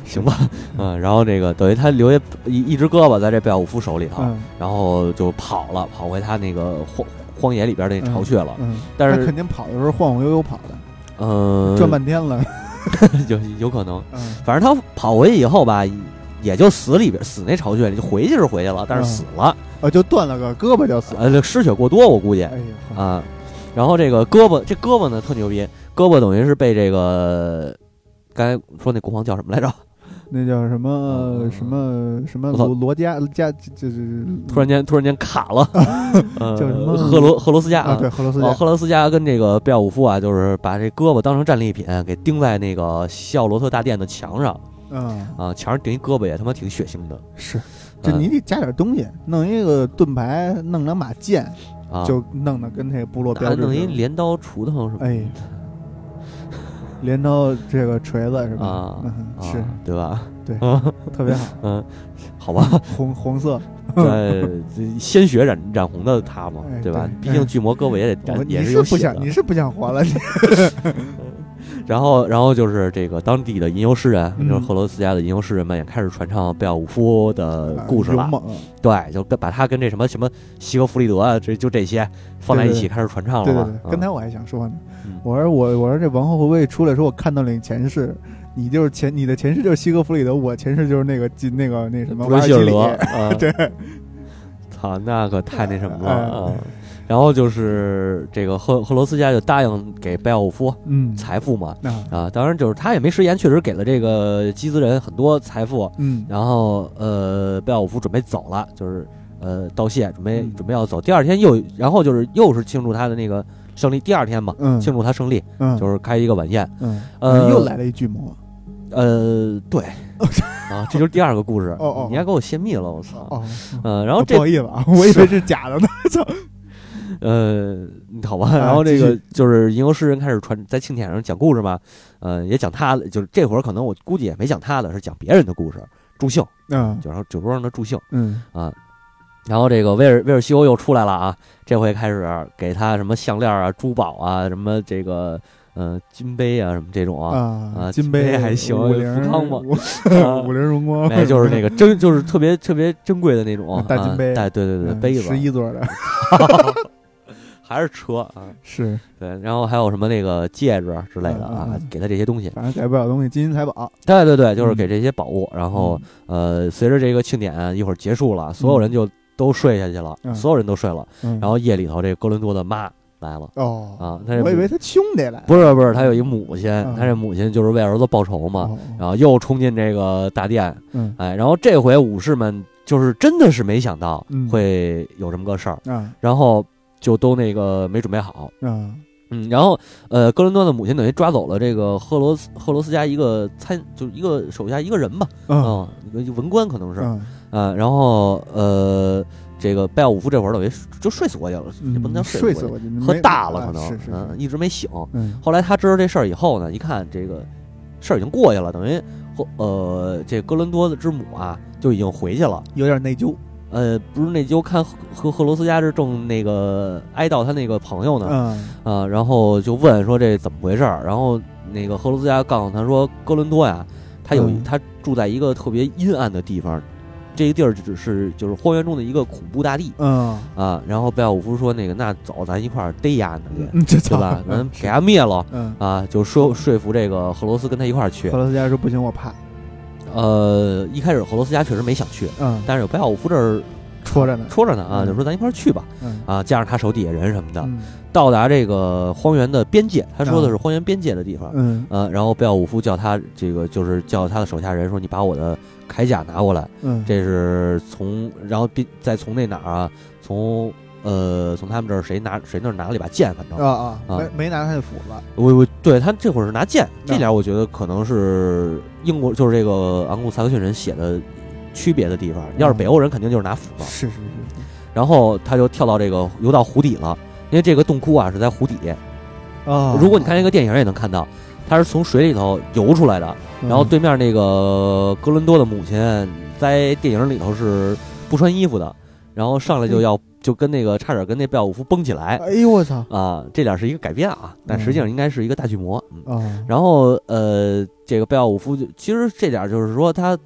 行吧，嗯，然后这个等于他留下一一只胳膊在这贝奥武夫手里头，然后就跑了，跑回他那个荒荒野里边那巢穴了。嗯，但是肯定跑的时候晃晃悠悠跑的，嗯，转半天了，有有可能。反正他跑回去以后吧。也就死里边死那巢穴里就回去是回去了，但是死了，呃，就断了个胳膊就死了，呃，失血过多我估计，哎呀啊，然后这个胳膊这胳膊呢特牛逼，胳膊等于是被这个刚才说那国王叫什么来着？那叫什么什么什么罗罗加加就是突然间突然间卡了，叫什么？赫罗赫罗斯加啊？对，赫罗斯加，赫罗斯加跟这个贝奥武夫啊，就是把这胳膊当成战利品给钉在那个西奥罗特大殿的墙上。嗯啊，墙上顶一胳膊也他妈挺血腥的。是，这你得加点东西，弄一个盾牌，弄两把剑，就弄得跟那个部落标志。弄一镰刀、锄头什么？哎，镰刀这个锤子是吧？啊，是，对吧？对，特别好。嗯，好吧，红红色，对，鲜血染染红的他嘛，对吧？毕竟巨魔胳膊也得染，也是不想，你是不想活了？然后，然后就是这个当地的吟游诗人，就是赫罗斯家的吟游诗人们也开始传唱贝奥武夫的故事了。对，就把他跟这什么什么西格弗里德啊，这就这些放在一起开始传唱了嘛。刚才我还想说呢，我说我我说这王后会不会出来说，我看到了你前世，你就是前你的前世就是西格弗里德，我前世就是那个那个那什么瓦尔基里。对，操，那可太那什么了啊！然后就是这个赫赫罗斯家就答应给贝奥武夫嗯。财富嘛。啊，当然就是他也没食言，确实给了这个基兹人很多财富。嗯，然后呃贝奥武夫准备走了，就是呃道谢，准备准备要走。第二天又然后就是又是庆祝他的那个胜利，第二天嘛，庆祝他胜利，就是开一个晚宴，嗯。呃又来了一巨魔，呃对。啊，这就是第二个故事。哦哦，你还给我泄密了，我操。哦嗯，然后不好意思啊，我以为是假的呢，操。呃，好吧，然后这个就是吟游诗人开始传在庆典上讲故事嘛，呃，也讲他的，就是这会儿可能我估计也没讲他的，是讲别人的故事，助兴，嗯，就然后酒桌上的助兴，嗯啊，然后这个威尔威尔西欧又出来了啊，这回开始给他什么项链啊、珠宝啊、什么这个呃金杯啊什么这种啊啊金杯还行，福康嘛，五菱荣光，哎，就是那个珍，就是特别特别珍贵的那种大金杯，对对对，杯子十一座的。还是车啊，是对，然后还有什么那个戒指之类的啊，给他这些东西，反正给不了东西，金银财宝。对对对，就是给这些宝物。然后呃，随着这个庆典一会儿结束了，所有人就都睡下去了，所有人都睡了。然后夜里头，这哥伦多的妈来了。哦啊，他我以为他兄弟来，不是不是，他有一母亲，他这母亲就是为儿子报仇嘛，然后又冲进这个大殿。嗯，哎，然后这回武士们就是真的是没想到会有这么个事儿。然后。就都那个没准备好，嗯。嗯，然后呃，哥伦多的母亲等于抓走了这个赫罗斯赫罗斯家一个参，就一个手下一个人吧，嗯，一个文官可能是，嗯，然后呃，这个贝奥武夫这会儿等于就睡死过去了，也不能叫睡死过去，喝大了可能，嗯，一直没醒。后来他知道这事儿以后呢，一看这个事儿已经过去了，等于呃，这哥伦多的之母啊就已经回去了，有点内疚。呃，不是那就，看和赫罗斯家是正那个哀悼他那个朋友呢，嗯，啊，然后就问说这怎么回事儿，然后那个赫罗斯家告诉他说，哥伦多呀，他有他住在一个特别阴暗的地方，这个地儿只是就是荒原中的一个恐怖大地，嗯，啊，然后贝奥武夫说那个那走，咱一块儿逮丫呢去，对吧？咱给他灭了，啊，就说说服这个赫罗斯跟他一块儿去。赫罗斯家说不行，我怕。呃，一开始俄罗斯家确实没想去，嗯，但是有贝奥武夫这儿戳着呢，戳着呢啊，就说咱一块儿去吧，嗯。啊，加上他手底下人什么的，到达这个荒原的边界，他说的是荒原边界的地方，嗯。呃，然后贝奥武夫叫他这个就是叫他的手下人说，你把我的铠甲拿过来，嗯，这是从然后并再从那哪儿啊，从。呃，从他们这儿谁拿谁那儿拿了一把剑，反正啊啊，没没拿他的斧子。我我对他这会儿是拿剑，这点我觉得可能是英国就是这个昂古萨克逊人写的区别的地方。要是北欧人，肯定就是拿斧子。是是是。然后他就跳到这个游到湖底了，因为这个洞窟啊是在湖底。啊，如果你看那个电影也能看到，他是从水里头游出来的。然后对面那个哥伦多的母亲在电影里头是不穿衣服的，然后上来就要。就跟那个差点跟那贝奥武夫崩起来，哎呦我操啊！这点是一个改编啊，但实际上应该是一个大巨魔嗯。然后呃，这个贝奥武夫就其实这点就是说他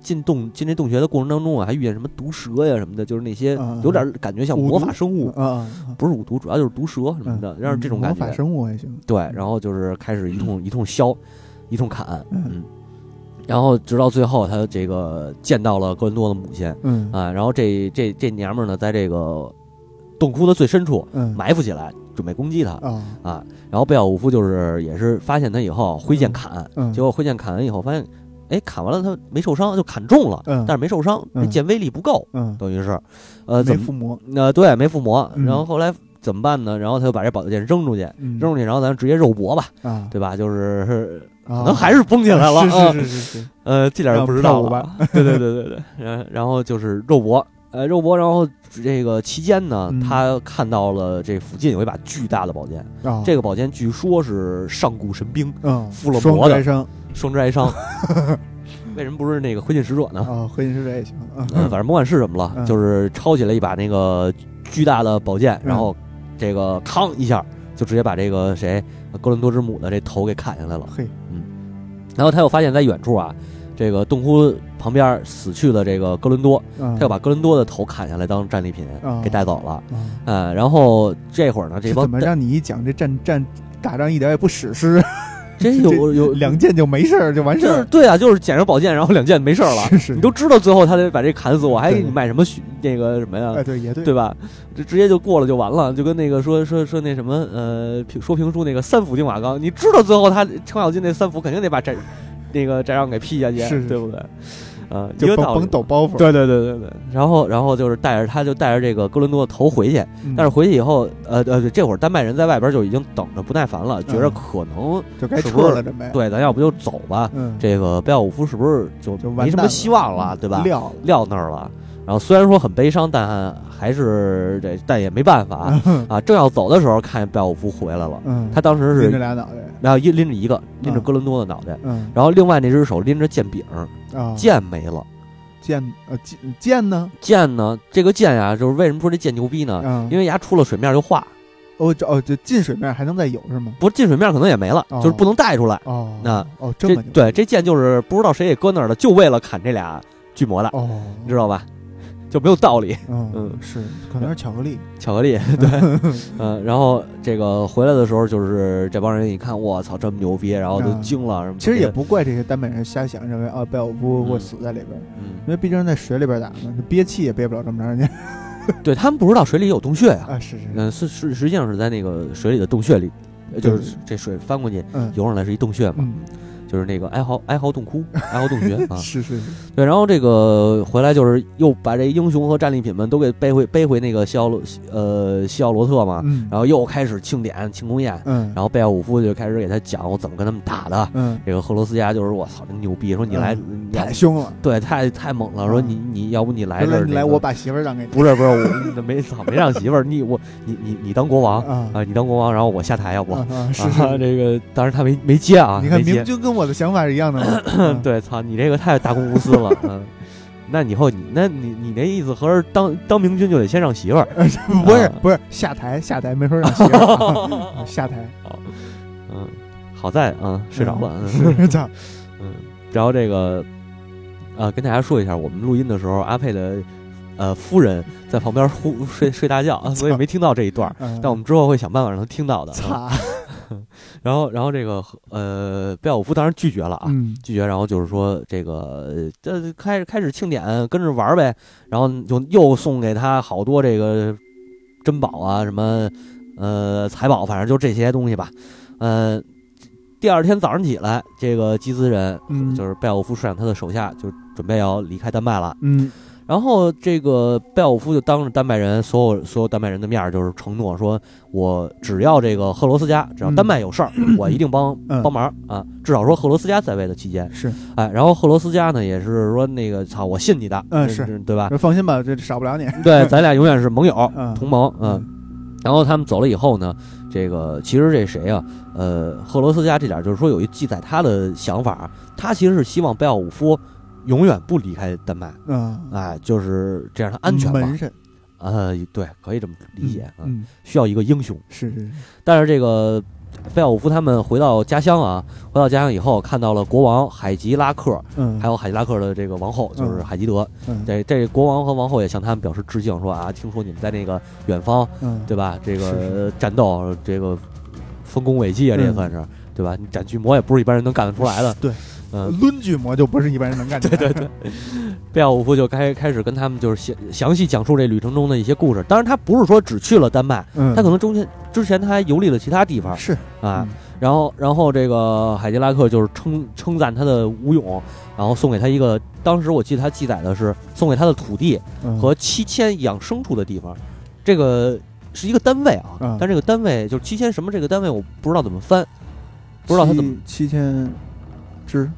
进洞进这洞穴的过程当中啊，还遇见什么毒蛇呀什么的，就是那些有点感觉像魔法生物啊，不是五毒，主要就是毒蛇什么的，让这种感觉。魔法生物还行。对，然后就是开始一通一通削，一通砍，嗯。然后直到最后，他这个见到了哥伦多的母亲，嗯啊，然后这这这娘们儿呢，在这个洞窟的最深处埋伏起来，准备攻击他啊。然后贝奥武夫就是也是发现他以后挥剑砍，结果挥剑砍完以后发现，哎，砍完了他没受伤，就砍中了，但是没受伤，那剑威力不够，嗯等于是，呃，没附魔，呃，对，没附魔。然后后来怎么办呢？然后他就把这宝剑扔出去，扔出去，然后咱直接肉搏吧，对吧？就是。可能还是崩起来了，是是是是，呃，这点就不知道了。对对对对对，然然后就是肉搏，呃，肉搏，然后这个期间呢，他看到了这附近有一把巨大的宝剑，这个宝剑据说是上古神兵，嗯，附了魔的，双之哀伤。为什么不是那个灰烬使者呢？啊，灰烬使者也行，嗯，反正甭管是什么了，就是抄起了一把那个巨大的宝剑，然后这个康一下就直接把这个谁。格伦多之母的这头给砍下来了，嘿，嗯，然后他又发现，在远处啊，这个洞窟旁边死去的这个哥伦多，他又把哥伦多的头砍下来当战利品给带走了，呃，然后这会儿呢，这帮怎么让你一讲这战战打仗一点也不史诗？真有有两件就没事儿就完事儿，对啊，就是捡着宝剑，然后两件没事儿了。是是，你都知道最后他得把这砍死，我还给你卖什么那个什么呀？对也对，对吧？就直接就过了就完了，就跟那个说说说那什么呃说评书那个三府定瓦岗，你知道最后他程咬金那三府肯定得把翟那个翟让给劈下去，对不对？呃，就甭抖包袱。对对对对对。然后然后就是带着他，就带着这个哥伦多的头回去。但是回去以后，呃呃，这会儿丹麦人在外边就已经等着不耐烦了，觉着可能就该撤了，准备。对，咱要不就走吧。这个贝奥武夫是不是就没什么希望了，对吧？撂撂那儿了。然后虽然说很悲伤，但还是这，但也没办法啊。正要走的时候，看见贝奥武夫回来了。他当时是拎着俩脑袋，然后一拎着一个，拎着哥伦多的脑袋。然后另外那只手拎着剑柄，剑没了。剑呃剑剑呢？剑呢？这个剑呀，就是为什么说这剑牛逼呢？因为牙出了水面就化。哦哦，就进水面还能再有是吗？不是进水面可能也没了，就是不能带出来。哦，那哦这对这剑就是不知道谁给搁那儿了，就为了砍这俩巨魔的。哦，你知道吧？就没有道理，嗯，是，可能是巧克力，巧克力，对，嗯，然后这个回来的时候，就是这帮人一看，我操，这么牛逼，然后都惊了，什么？其实也不怪这些丹麦人瞎想，认为啊，贝尔夫会死在里边，嗯，因为毕竟在水里边打嘛，憋气也憋不了这么长时间。对他们不知道水里有洞穴呀，啊，是是，嗯，是是，实际上是在那个水里的洞穴里，就是这水翻过去，游上来是一洞穴嘛。就是那个哀嚎哀嚎洞窟，哀嚎洞穴 啊，是是是，对，然后这个回来就是又把这英雄和战利品们都给背回背回那个西奥罗呃西奥罗特嘛，嗯，然后又开始庆典庆功宴，嗯，然后贝奥武夫就开始给他讲我怎么跟他们打的，嗯，这个赫罗斯加就是我操，真牛逼，说你来太凶了，对，太太猛了，说你你要不你来这儿，你来我把媳妇儿让给你，不是不是我没操没让媳妇儿，你我你你你当国王啊，你当国王，然后我下台要不？啊是。这个，当时他没没接啊，你看明君跟我的想法是一样的。对，操你这个太大公无私了，嗯，那以后你那你你那意思合着当当明君就得先让媳妇儿，不是不是下台下台没说让媳妇儿。下台，嗯，好在啊睡着了，睡着，嗯，然后这个啊跟大家说一下，我们录音的时候阿佩的呃夫人在旁边呼睡睡大觉，所以没听到这一段，但我们之后会想办法让他听到的。操。然后，然后这个呃，贝奥夫当然拒绝了啊，拒绝。然后就是说，这个这开始开始庆典，跟着玩呗。然后就又送给他好多这个珍宝啊，什么呃财宝，反正就这些东西吧。呃，第二天早上起来，这个基兹人就是贝奥夫率领他的手下，就准备要离开丹麦了。嗯。然后这个贝奥夫就当着丹麦人所有所有丹麦人的面，就是承诺说，我只要这个赫罗斯加，只要丹麦有事儿，我一定帮帮忙啊！至少说赫罗斯加在位的期间是，哎，然后赫罗斯加呢也是说那个操，我信你的，嗯是对吧？放心吧，这少不了你。对，咱俩永远是盟友、同盟，嗯。然后他们走了以后呢，这个其实这谁啊？呃，赫罗斯加这点就是说有一记载他的想法，他其实是希望贝奥武夫。永远不离开丹麦，嗯，哎，就是这样，他安全吧。门神，呃，对，可以这么理解嗯。需要一个英雄，是是。但是这个贝奥武夫他们回到家乡啊，回到家乡以后，看到了国王海吉拉克，嗯，还有海吉拉克的这个王后，就是海吉德。嗯，这这国王和王后也向他们表示致敬，说啊，听说你们在那个远方，嗯，对吧？这个战斗，这个丰功伟绩啊，这也算是，对吧？你斩巨魔也不是一般人能干得出来的，对。嗯，抡巨魔就不是一般人能干的。对对对，贝奥武夫就开开始跟他们就是详详细讲述这旅程中的一些故事。当然，他不是说只去了丹麦，他可能中间之前他还游历了其他地方。是啊，然后然后这个海杰拉克就是称称赞他的武勇，然后送给他一个，当时我记得他记载的是送给他的土地和七千养牲畜的地方，这个是一个单位啊，但这个单位就是七千什么这个单位我不知道怎么翻，不知道他怎么七千只。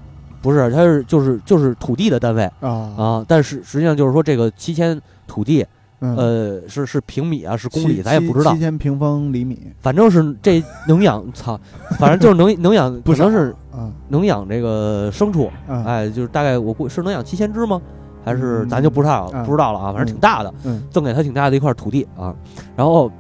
不是，它是就是就是土地的单位啊。啊，但是实际上就是说这个七千土地，呃，是是平米啊，是公里，咱也不知道。七千平方厘米，反正是这 能养，操，反正就是能能养，不能是能养这个牲畜，哎，就是大概我估是能养七千只吗？还是咱就不知道不知道了啊，反正挺大的，赠给他挺大的一块土地啊，然后。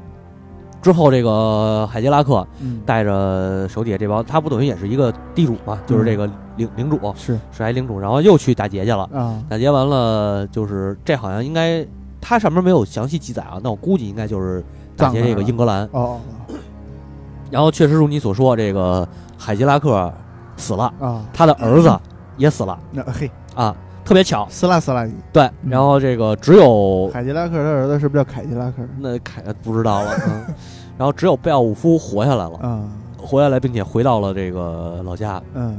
之后，这个海杰拉克带着手底下这帮，他不等于也是一个地主嘛，就是这个领领主，是。是还领主，然后又去打劫去了。啊！打劫完了，就是这好像应该，他上面没有详细记载啊，那我估计应该就是打劫这个英格兰。哦。然后确实如你所说，这个海杰拉克死了啊，他的儿子也死了，那嘿。啊。特别巧，斯拉斯拉对，然后这个只有凯迪拉克他儿子是不是叫凯迪拉克？那凯不知道了。嗯，然后只有贝奥武夫活下来了，嗯，活下来并且回到了这个老家，嗯，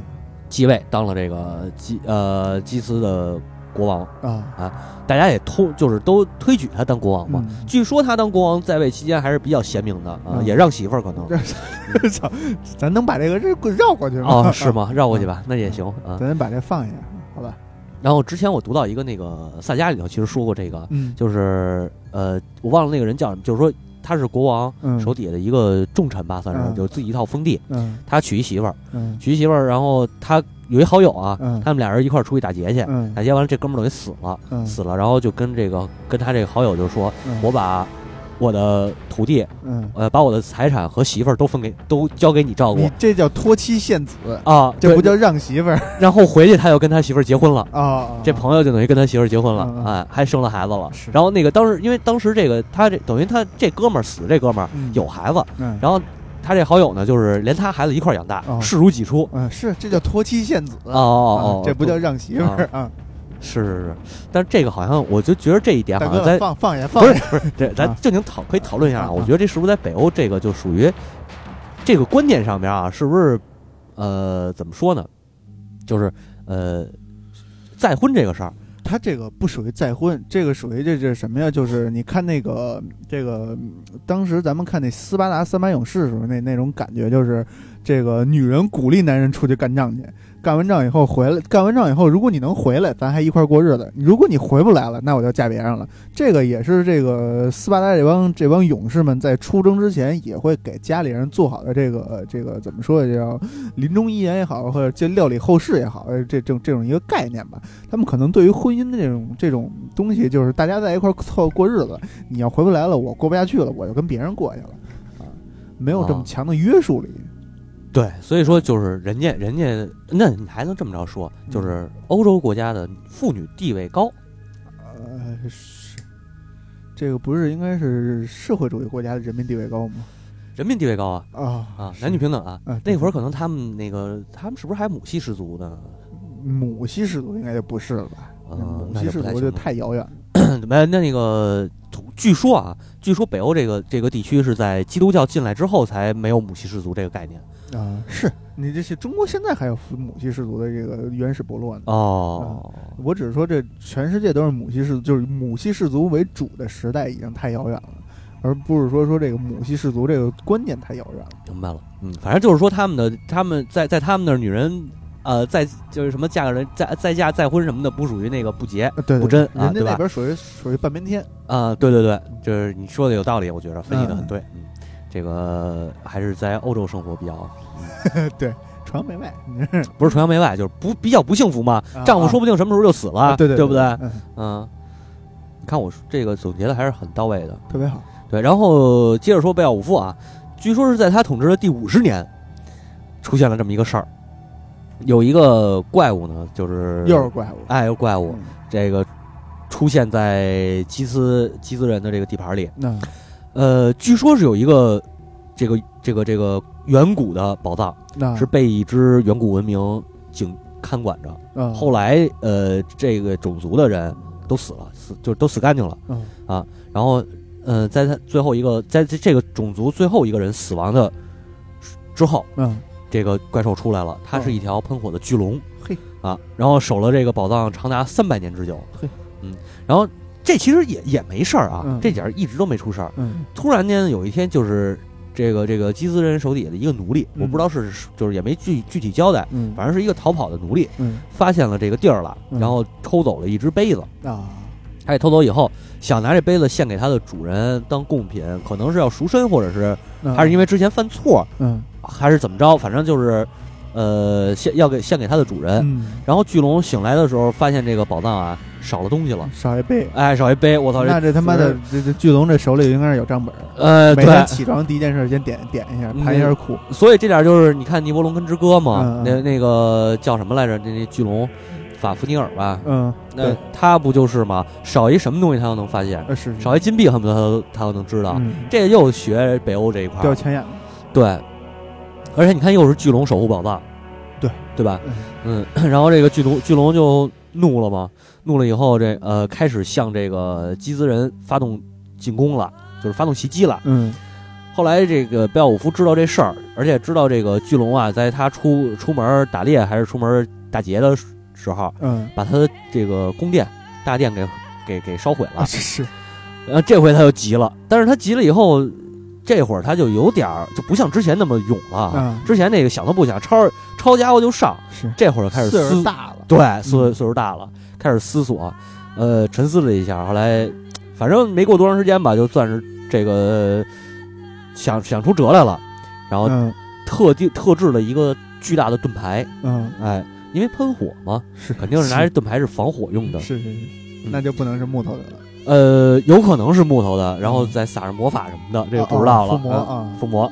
继位当了这个基呃基斯的国王啊啊！大家也通就是都推举他当国王嘛。据说他当国王在位期间还是比较贤明的啊，也让媳妇儿可能。操，咱能把这个绕绕过去吗？哦，是吗？绕过去吧，那也行啊。咱把这放下，好吧。然后之前我读到一个那个萨迦里头，其实说过这个，嗯，就是呃，我忘了那个人叫什么，就是说他是国王手底下的一个重臣吧，算是，就自己一套封地，嗯，他娶一媳妇儿，嗯，娶一媳妇儿，然后他有一好友啊，他们俩人一块儿出去打劫去，打劫完了这哥们儿等于死了，死了，然后就跟这个跟他这个好友就说，我把。我的土地，嗯，呃，把我的财产和媳妇儿都分给，都交给你照顾。你这叫托妻献子啊，这不叫让媳妇儿。然后回去他又跟他媳妇儿结婚了啊，这朋友就等于跟他媳妇儿结婚了，哎，还生了孩子了。然后那个当时，因为当时这个他这等于他这哥们儿死，这哥们儿有孩子，然后他这好友呢，就是连他孩子一块儿养大，视如己出。嗯，是，这叫托妻献子。哦哦哦，这不叫让媳妇儿啊。是是是，但是这个好像我就觉得这一点好像在放放下放不是不是，这 咱正经讨可以讨论一下啊。我觉得这是不是在北欧这个就属于这个观念上面啊，是不是呃怎么说呢？就是呃，再婚这个事儿。他这个不属于再婚，这个属于这这什么呀？就是你看那个这个，当时咱们看那斯巴达三百勇士的时候，那那种感觉就是这个女人鼓励男人出去干仗去。干完仗以后回来，干完仗以后，如果你能回来，咱还一块过日子；如果你回不来了，那我就嫁别人了。这个也是这个斯巴达这帮这帮勇士们在出征之前也会给家里人做好的这个这个怎么说叫临终遗言也好，或者这料理后事也好，这这这种一个概念吧。他们可能对于婚姻的这种这种东西，就是大家在一块凑过日子，你要回不来了，我过不下去了，我就跟别人过去了啊，没有这么强的约束力。对，所以说就是人家，人家，那你还能这么着说，就是欧洲国家的妇女地位高，呃，是这个不是应该是社会主义国家的人民地位高吗？人民地位高啊啊啊，男女平等啊，那会儿可能他们那个他们是不是还母系氏族呢？母系氏族应该就不是了吧？母系氏族就太遥远了。没那那个，据说啊，据说北欧这个这个地区是在基督教进来之后才没有母系氏族这个概念。啊，是你这些中国现在还有母系氏族的这个原始部落呢。哦，我只是说这全世界都是母系氏族，就是母系氏族为主的时代已经太遥远了，而不是说说这个母系氏族这个观念太遥远了。明白了，嗯，反正就是说他们的他们在在他们那儿女人，呃，在就是什么嫁个人再再嫁再婚什么的，不属于那个不洁不贞人家那边属于属于半边天啊。对对对，就是你说的有道理，我觉得分析的很对，嗯。这个还是在欧洲生活比较，对，崇洋媚外，不是崇洋媚外，就是不比较不幸福嘛。丈夫说不定什么时候就死了，对对，对不对？嗯，你看我这个总结的还是很到位的，特别好。对，然后接着说贝奥武夫啊，据说是在他统治的第五十年，出现了这么一个事儿，有一个怪物呢，就是又是怪物，哎，又怪物，这个出现在基斯基斯人的这个地盘里。那呃，据说是有一个，这个这个这个远古的宝藏，是被一支远古文明警看管着。后来呃，这个种族的人都死了，死就都死干净了。啊，然后呃，在他最后一个，在这个种族最后一个人死亡的之后，嗯，这个怪兽出来了，它是一条喷火的巨龙。嘿，啊，然后守了这个宝藏长达三百年之久。嘿，嗯，然后。这其实也也没事儿啊，这点儿一直都没出事儿。突然间有一天，就是这个这个基斯人手底下的一个奴隶，我不知道是就是也没具具体交代，反正是一个逃跑的奴隶，发现了这个地儿了，然后偷走了一只杯子啊。他给偷走以后，想拿这杯子献给他的主人当贡品，可能是要赎身，或者是还是因为之前犯错，嗯，还是怎么着，反正就是。呃，献要给献给他的主人，然后巨龙醒来的时候，发现这个宝藏啊少了东西了，少一杯，哎，少一杯，我操，那这他妈的这这巨龙这手里应该是有账本，呃，每天起床第一件事先点点一下，盘一下库，所以这点就是你看《尼伯龙跟之歌》嘛，那那个叫什么来着？那那巨龙法夫尼尔吧，嗯，那他不就是吗？少一什么东西他都能发现，是少一金币恨不得他都他都能知道，这又学北欧这一块掉钱眼了，对。而且你看，又是巨龙守护宝藏，对。对吧？嗯，然后这个巨龙巨龙就怒了嘛，怒了以后，这呃开始向这个基兹人发动进攻了，就是发动袭击了。嗯，后来这个贝奥武夫知道这事儿，而且知道这个巨龙啊，在他出出门打猎还是出门打劫的时候，嗯，把他的这个宫殿大殿给给给烧毁了。是，然后这回他就急了，但是他急了以后。这会儿他就有点儿就不像之前那么勇了。嗯之前那个想都不想，抄抄家伙就上。是，这会儿开始岁数大了。对，岁岁数大了，开始思索，呃，沉思了一下。后来，反正没过多长时间吧，就算是这个想想出辙来了。然后特地特制了一个巨大的盾牌。嗯，哎，因为喷火嘛，是肯定是拿这盾牌是防火用的。是是是，那就不能是木头的了。呃，有可能是木头的，然后再撒上魔法什么的，这个不知道了。附魔啊，附魔，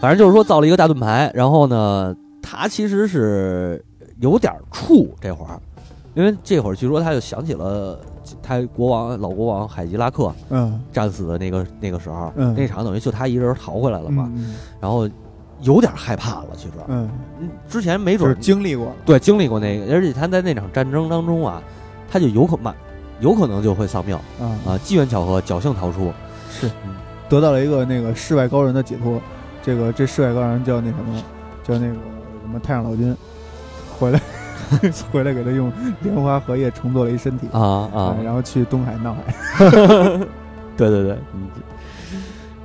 反正就是说造了一个大盾牌，然后呢，他其实是有点怵这会儿，因为这会儿据说他就想起了他国王老国王海吉拉克，嗯，战死的那个那个时候，嗯，那场等于就他一人逃回来了嘛，然后有点害怕了，其实，嗯，之前没准经历过，对，经历过那个，而且他在那场战争当中啊，他就有可慢。有可能就会丧命啊啊！机缘巧合，侥幸逃出，是。得到了一个那个世外高人的解脱。这个这世外高人叫那什么，叫那个什么太上老君，回来 回来给他用莲花荷叶重做了一身体啊啊，然后去东海闹海。对对对，嗯。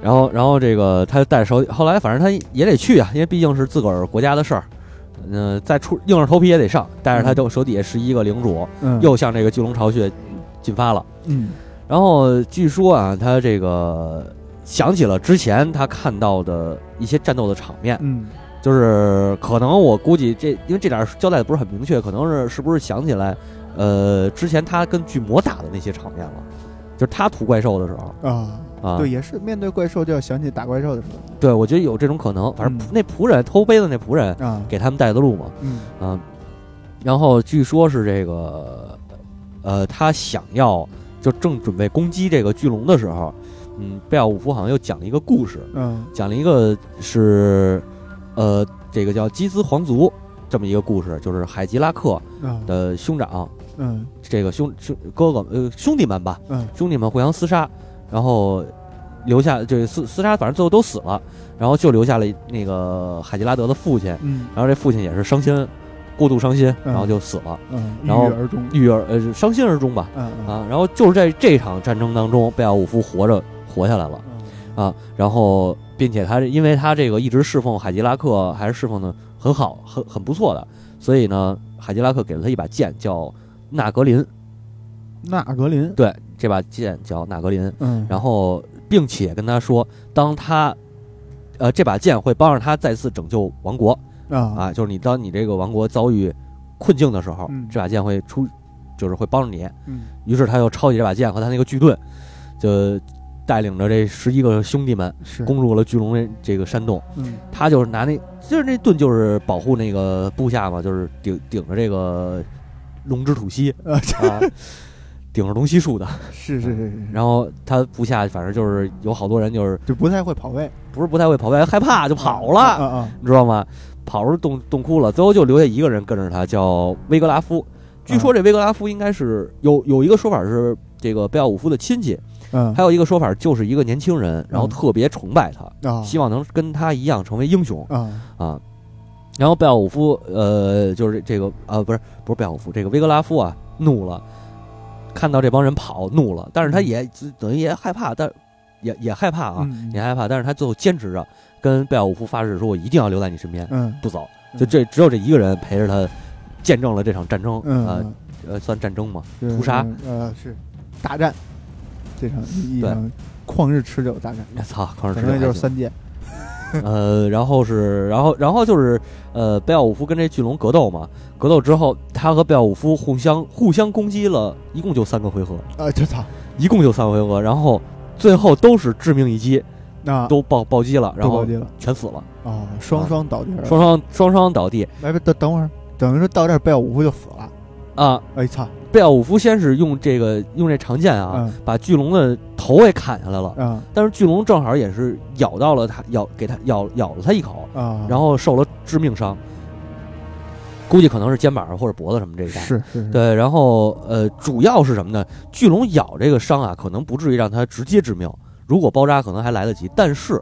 然后，然后这个他带着手，后来反正他也得去啊，因为毕竟是自个儿国家的事儿，嗯，再出硬着头皮也得上，带着他就手底下十一个领主，嗯又向这个巨龙巢穴进发了。嗯，然后据说啊，他这个想起了之前他看到的一些战斗的场面，嗯，就是可能我估计这，因为这点交代的不是很明确，可能是是不是想起来，呃，之前他跟巨魔打的那些场面了，就是他屠怪兽的时候啊。啊，对，也是面对怪兽就要想起打怪兽的时候。对，我觉得有这种可能。反正那仆人偷杯子那仆人啊，给他们带的路嘛。嗯啊，然后据说是这个，呃，他想要就正准备攻击这个巨龙的时候，嗯，贝奥武夫好像又讲了一个故事。嗯，讲了一个是，呃，这个叫基兹皇族这么一个故事，就是海吉拉克的兄长，嗯，这个兄兄哥哥呃兄弟们吧，嗯，兄弟们互相厮杀。然后留下这厮厮杀，反正最后都死了，然后就留下了那个海吉拉德的父亲。嗯，然后这父亲也是伤心，过度伤心，然后就死了。嗯，然后郁而终，郁而呃伤心而终吧。嗯啊，然后就是在这场战争当中，贝奥武夫活着活下来了。啊，然后并且他因为他这个一直侍奉海吉拉克，还是侍奉的很好，很很不错的，所以呢，海吉拉克给了他一把剑，叫纳格林。纳格林，对。这把剑叫纳格林，嗯，然后并且跟他说，当他，呃，这把剑会帮着他再次拯救王国。啊。啊，就是你当你这个王国遭遇困境的时候，嗯，这把剑会出，就是会帮着你，嗯，于是他又抄起这把剑和他那个巨盾，就带领着这十一个兄弟们攻入了巨龙这这个山洞，嗯，他就是拿那，就是那盾就是保护那个部下嘛，就是顶顶着这个龙之吐息啊。顶着龙息术的，是是是是。然后他部下反正就是有好多人，就是就不太会跑位，不是不太会跑位，害怕就跑了，啊啊，你知道吗？跑出洞洞窟了，最后就留下一个人跟着他，叫威格拉夫。据说这威格拉夫应该是有有一个说法是这个贝奥武夫的亲戚，嗯，还有一个说法就是一个年轻人，然后特别崇拜他，希望能跟他一样成为英雄。啊啊。然后贝奥武夫呃，就是这个啊，不是不是贝奥武夫，这个维格拉夫啊怒了。看到这帮人跑，怒了，但是他也等于也害怕，但也也害怕啊，也害怕，但是他最后坚持着跟贝奥武夫发誓说：“我一定要留在你身边，嗯，不走。”就这只有这一个人陪着他，见证了这场战争，呃呃，算战争嘛，屠杀，呃，是大战，这场一场旷日持久大战。操，旷日持久，那就是三剑。呃，然后是，然后，然后就是，呃，贝奥武夫跟这巨龙格斗嘛，格斗之后，他和贝奥武夫互相互相攻击了一共就三个回合，啊，这操，一共就三回合，然后最后都是致命一击，那，都暴暴击了，然后全死了，啊，双双倒地，双双双双倒地，来，等等会儿，等于说到这儿贝奥武夫就死了，啊，哎操！贝奥武夫先是用这个用这长剑啊，把巨龙的头给砍下来了。嗯，但是巨龙正好也是咬到了他，咬给他咬咬了他一口啊，然后受了致命伤。估计可能是肩膀或者脖子什么这一带。是是。对，然后呃，主要是什么呢？巨龙咬这个伤啊，可能不至于让他直接致命。如果包扎，可能还来得及。但是，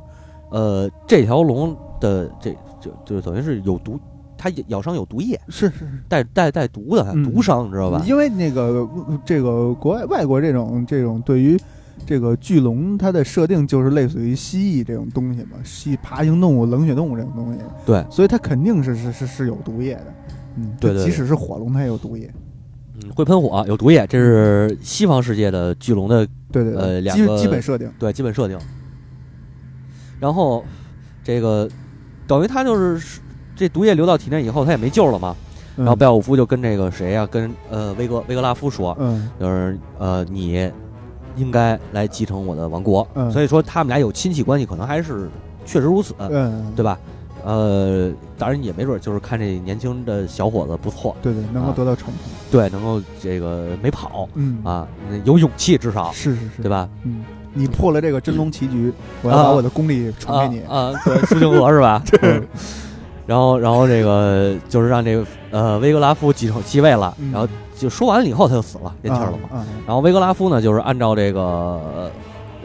呃，这条龙的这就就等于是有毒。它咬伤有毒液，是是是带带带毒的毒伤，你知道吧？因为那个这个国外外国这种这种对于这个巨龙，它的设定就是类似于蜥蜴这种东西嘛，蜥爬行动物、冷血动物这种东西。对，所以它肯定是是是是有毒液的。嗯，对对，即使是火龙，它也有毒液。嗯，会喷火，有毒液，这是西方世界的巨龙的对对呃两个基本设定，对基本设定。然后这个等于它就是。这毒液流到体内以后，他也没救了嘛。然后贝奥武夫就跟这个谁呀，跟呃威格威格拉夫说，就是呃你应该来继承我的王国。所以说他们俩有亲戚关系，可能还是确实如此，对吧？呃，当然也没准就是看这年轻的小伙子不错，对对，能够得到宠，对，能够这个没跑，嗯啊，有勇气至少是是是，对吧？嗯。你破了这个真龙棋局，我要把我的功力传给你啊！对，苏清河是吧？然后，然后这个就是让这个呃维格拉夫继承继位了，然后就说完了以后他就死了，咽气了嘛。然后维格拉夫呢，就是按照这个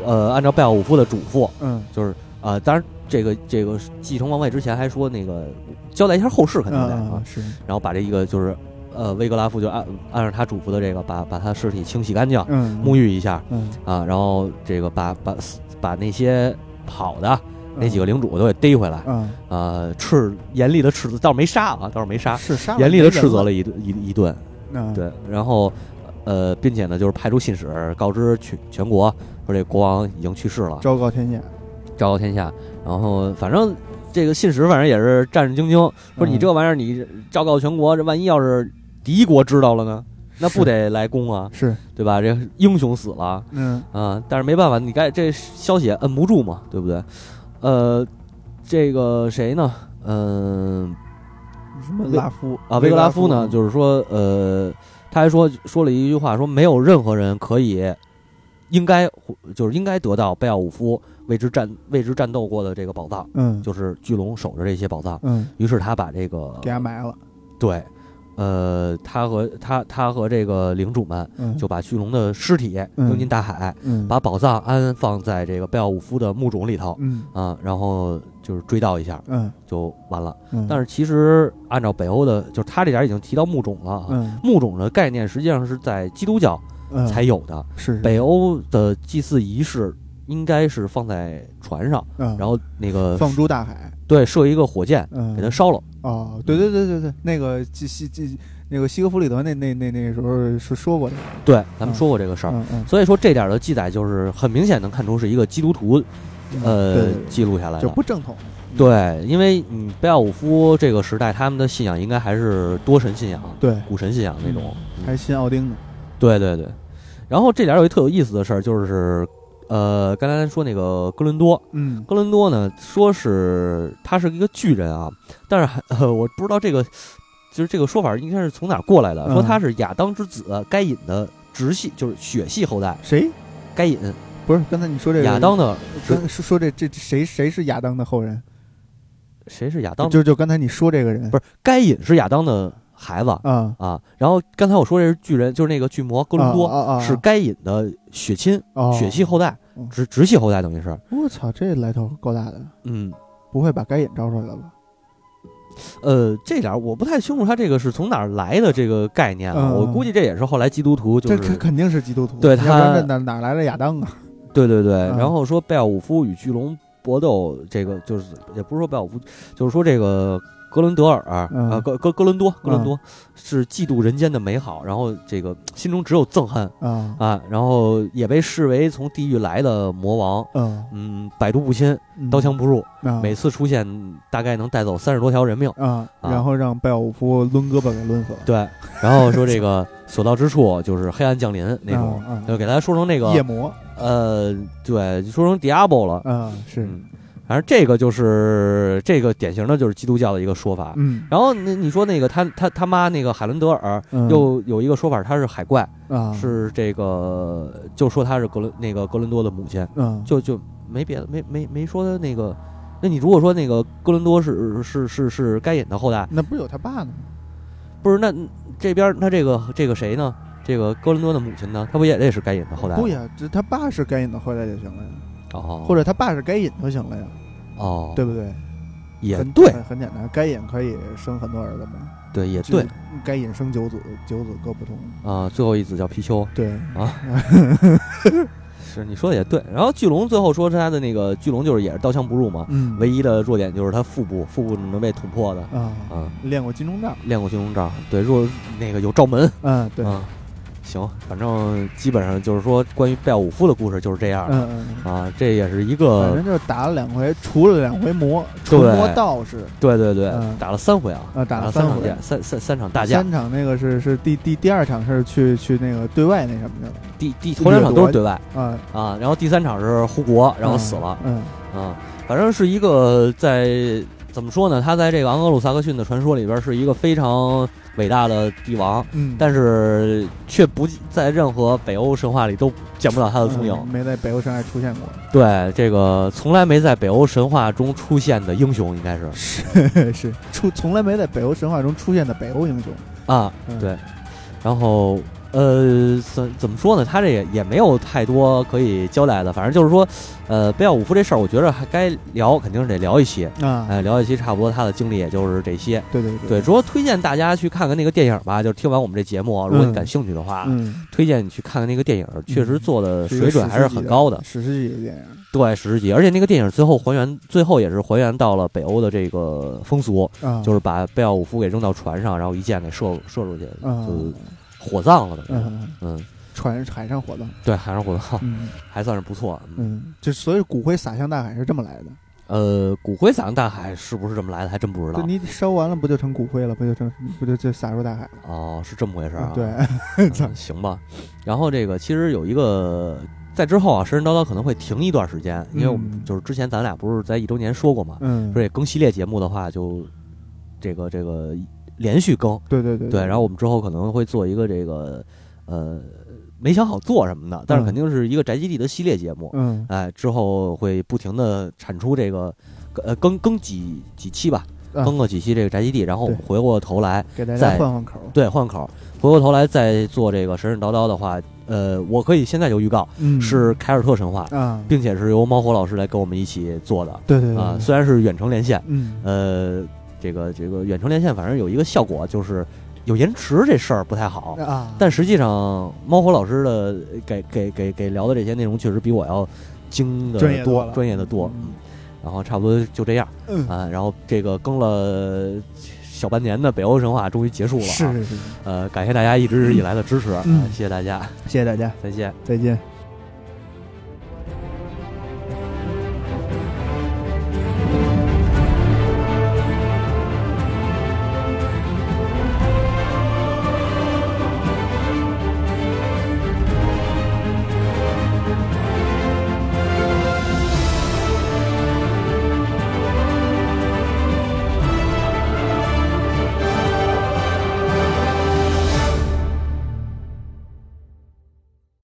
呃按照贝奥武夫的嘱咐，嗯，就是啊，当然这个这个继承王位之前还说那个交代一下后事肯定得啊，是。然后把这一个就是呃，威格拉夫就按按照他嘱咐的这个，把把他尸体清洗干净，嗯，沐浴一下，嗯。啊，然后这个把把把那些跑的那几个领主都给逮回来，嗯，呃，斥严厉的斥责，倒是没杀啊，倒是没杀，是杀严厉的斥责了一顿一一顿，嗯，对，然后呃，并且呢，就是派出信使告知全全国说这国王已经去世了，昭告天下，昭告天下，然后反正。这个信使反正也是战战兢兢，说你这玩意儿你昭告全国，这万一要是敌国知道了呢，那不得来攻啊？是对吧？这英雄死了，嗯啊，但是没办法，你该这消息摁不住嘛，对不对？呃，这个谁呢？嗯，什么拉夫啊？维格拉夫呢？就是说，呃，他还说说了一句话，说没有任何人可以应该就是应该得到贝奥武夫。为之战为之战斗过的这个宝藏，嗯，就是巨龙守着这些宝藏，嗯，于是他把这个给他埋了，对，呃，他和他他和这个领主们就把巨龙的尸体扔进大海，嗯，把宝藏安放在这个贝奥武夫的墓冢里头，嗯。啊，然后就是追悼一下，嗯，就完了。嗯，但是其实按照北欧的，就是他这点已经提到墓冢了，嗯，墓冢的概念实际上是在基督教才有的，是北欧的祭祀仪式。应该是放在船上，然后那个放诸大海，对，射一个火箭，给它烧了。哦，对对对对对，那个西西西那个西格弗里德那那那那时候是说过的，对，咱们说过这个事儿。所以说这点的记载就是很明显能看出是一个基督徒，呃，记录下来的，就不正统。对，因为嗯，贝奥武夫这个时代他们的信仰应该还是多神信仰，对，古神信仰那种，还信奥丁呢。对对对，然后这点有一特有意思的事儿就是。呃，刚才说那个哥伦多，嗯，哥伦多呢，说是他是一个巨人啊，但是还 呃，我不知道这个，就是这个说法应该是从哪过来的，说他是亚当之子该隐的直系，就是血系后代。谁？该隐？不是，刚才你说这个亚当的，说说这这谁谁是亚当的后人？谁是亚当？就就刚才你说这个人，不是该隐是亚当的。孩子啊啊！然后刚才我说这是巨人，就是那个巨魔哥伦多，是该隐的血亲、血系后代，直直系后代，等于是。我操，这来头够大的。嗯，不会把该隐招出来了吧？呃，这点我不太清楚，他这个是从哪儿来的这个概念啊？我估计这也是后来基督徒，就是肯定是基督徒。对他哪哪来的亚当啊？对对对。然后说贝奥武夫与巨龙搏斗，这个就是也不是说贝奥武夫，就是说这个。格伦德尔啊，格格格伦多，格伦多是嫉妒人间的美好，然后这个心中只有憎恨啊啊，然后也被视为从地狱来的魔王，嗯。嗯，百毒不侵，刀枪不入，每次出现大概能带走三十多条人命啊，然后让贝奥武夫抡胳膊给抡死了，对，然后说这个所到之处就是黑暗降临那种，就给大家说成那个夜魔，呃，对，说成 Diablo 了，嗯是。反正这个就是这个典型的就是基督教的一个说法，嗯，然后你你说那个他他他妈那个海伦德尔又有一个说法，他是海怪啊，是这个就说他是格伦那个格伦多的母亲，嗯，就就没别的，没没没说那个，那你如果说那个哥伦多是是是是该隐的后代，那不是有他爸呢？不是，那这边他这个这个谁呢？这个哥伦多的母亲呢？他不也得是该隐的后代？不呀，这他爸是该隐的后代就行了呀，哦，或者他爸是该隐就行了呀。哦，对不对？也对，很简单。该隐可以生很多儿子嘛？对，也对。该隐生九子，九子各不同。啊，最后一子叫貔貅。对啊，是你说的也对。然后巨龙最后说他的那个巨龙就是也是刀枪不入嘛，嗯，唯一的弱点就是他腹部，腹部能被捅破的啊啊。练过金钟罩，练过金钟罩，对，若那个有罩门，嗯，对。行，反正基本上就是说，关于贝奥武夫的故事就是这样。嗯嗯啊，这也是一个，反正就是打了两回，除了两回魔，除魔道士。对对对，打了三回啊，啊，打了三回，三三三场大战。三场那个是是第第第二场是去去那个对外那什么的，第第头两场都是对外啊啊，然后第三场是护国，然后死了。嗯啊，反正是一个在怎么说呢？他在这个昂格鲁萨克逊的传说里边是一个非常。伟大的帝王，嗯，但是却不在任何北欧神话里都见不到他的踪影，没在北欧神话出现过。对，这个从来没在北欧神话中出现的英雄，应该是是是出从来没在北欧神话中出现的北欧英雄啊。对，然后呃，怎怎么说呢？他这也也没有太多可以交代的，反正就是说，呃，贝奥武夫这事儿，我觉着还该聊，肯定是得聊一些啊，哎，聊一些，差不多他的经历也就是这些。对对对，主要推荐大家去看看那个电影吧，就是听完我们这节目，如果你感兴趣的话，嗯，推荐你去看看那个电影，确实做的水准还是很高的，史诗级的电影。对，史诗级，而且那个电影最后还原，最后也是还原到了北欧的这个风俗，就是把贝奥武夫给扔到船上，然后一箭给射射出去，就。火葬了的，嗯嗯，船海上火葬，对，海上火葬，还算是不错，嗯，就所以骨灰撒向大海是这么来的，呃，骨灰撒向大海是不是这么来的，还真不知道。你烧完了不就成骨灰了，不就成不就就撒入大海了？哦，是这么回事啊？对，行吧。然后这个其实有一个在之后啊，神神叨叨可能会停一段时间，因为我们就是之前咱俩不是在一周年说过嘛，嗯，说这更系列节目的话，就这个这个。连续更，对对对对，然后我们之后可能会做一个这个，呃，没想好做什么的，但是肯定是一个宅基地的系列节目，嗯，哎，之后会不停的产出这个，呃，更更几几期吧，更个几期这个宅基地，然后我们回过头来给大家换换口，对，换口，回过头来再做这个神神叨叨的话，呃，我可以现在就预告，是凯尔特神话啊，并且是由猫火老师来跟我们一起做的，对对啊，虽然是远程连线，嗯，呃。这个这个远程连线，反正有一个效果，就是有延迟这事儿不太好啊。但实际上，猫火老师的给给给给聊的这些内容，确实比我要精的多，专业的多。嗯，然后差不多就这样啊。然后这个更了小半年的北欧神话终于结束了，是是是。呃，感谢大家一直以来的支持，谢谢大家，谢谢大家，再见，再见。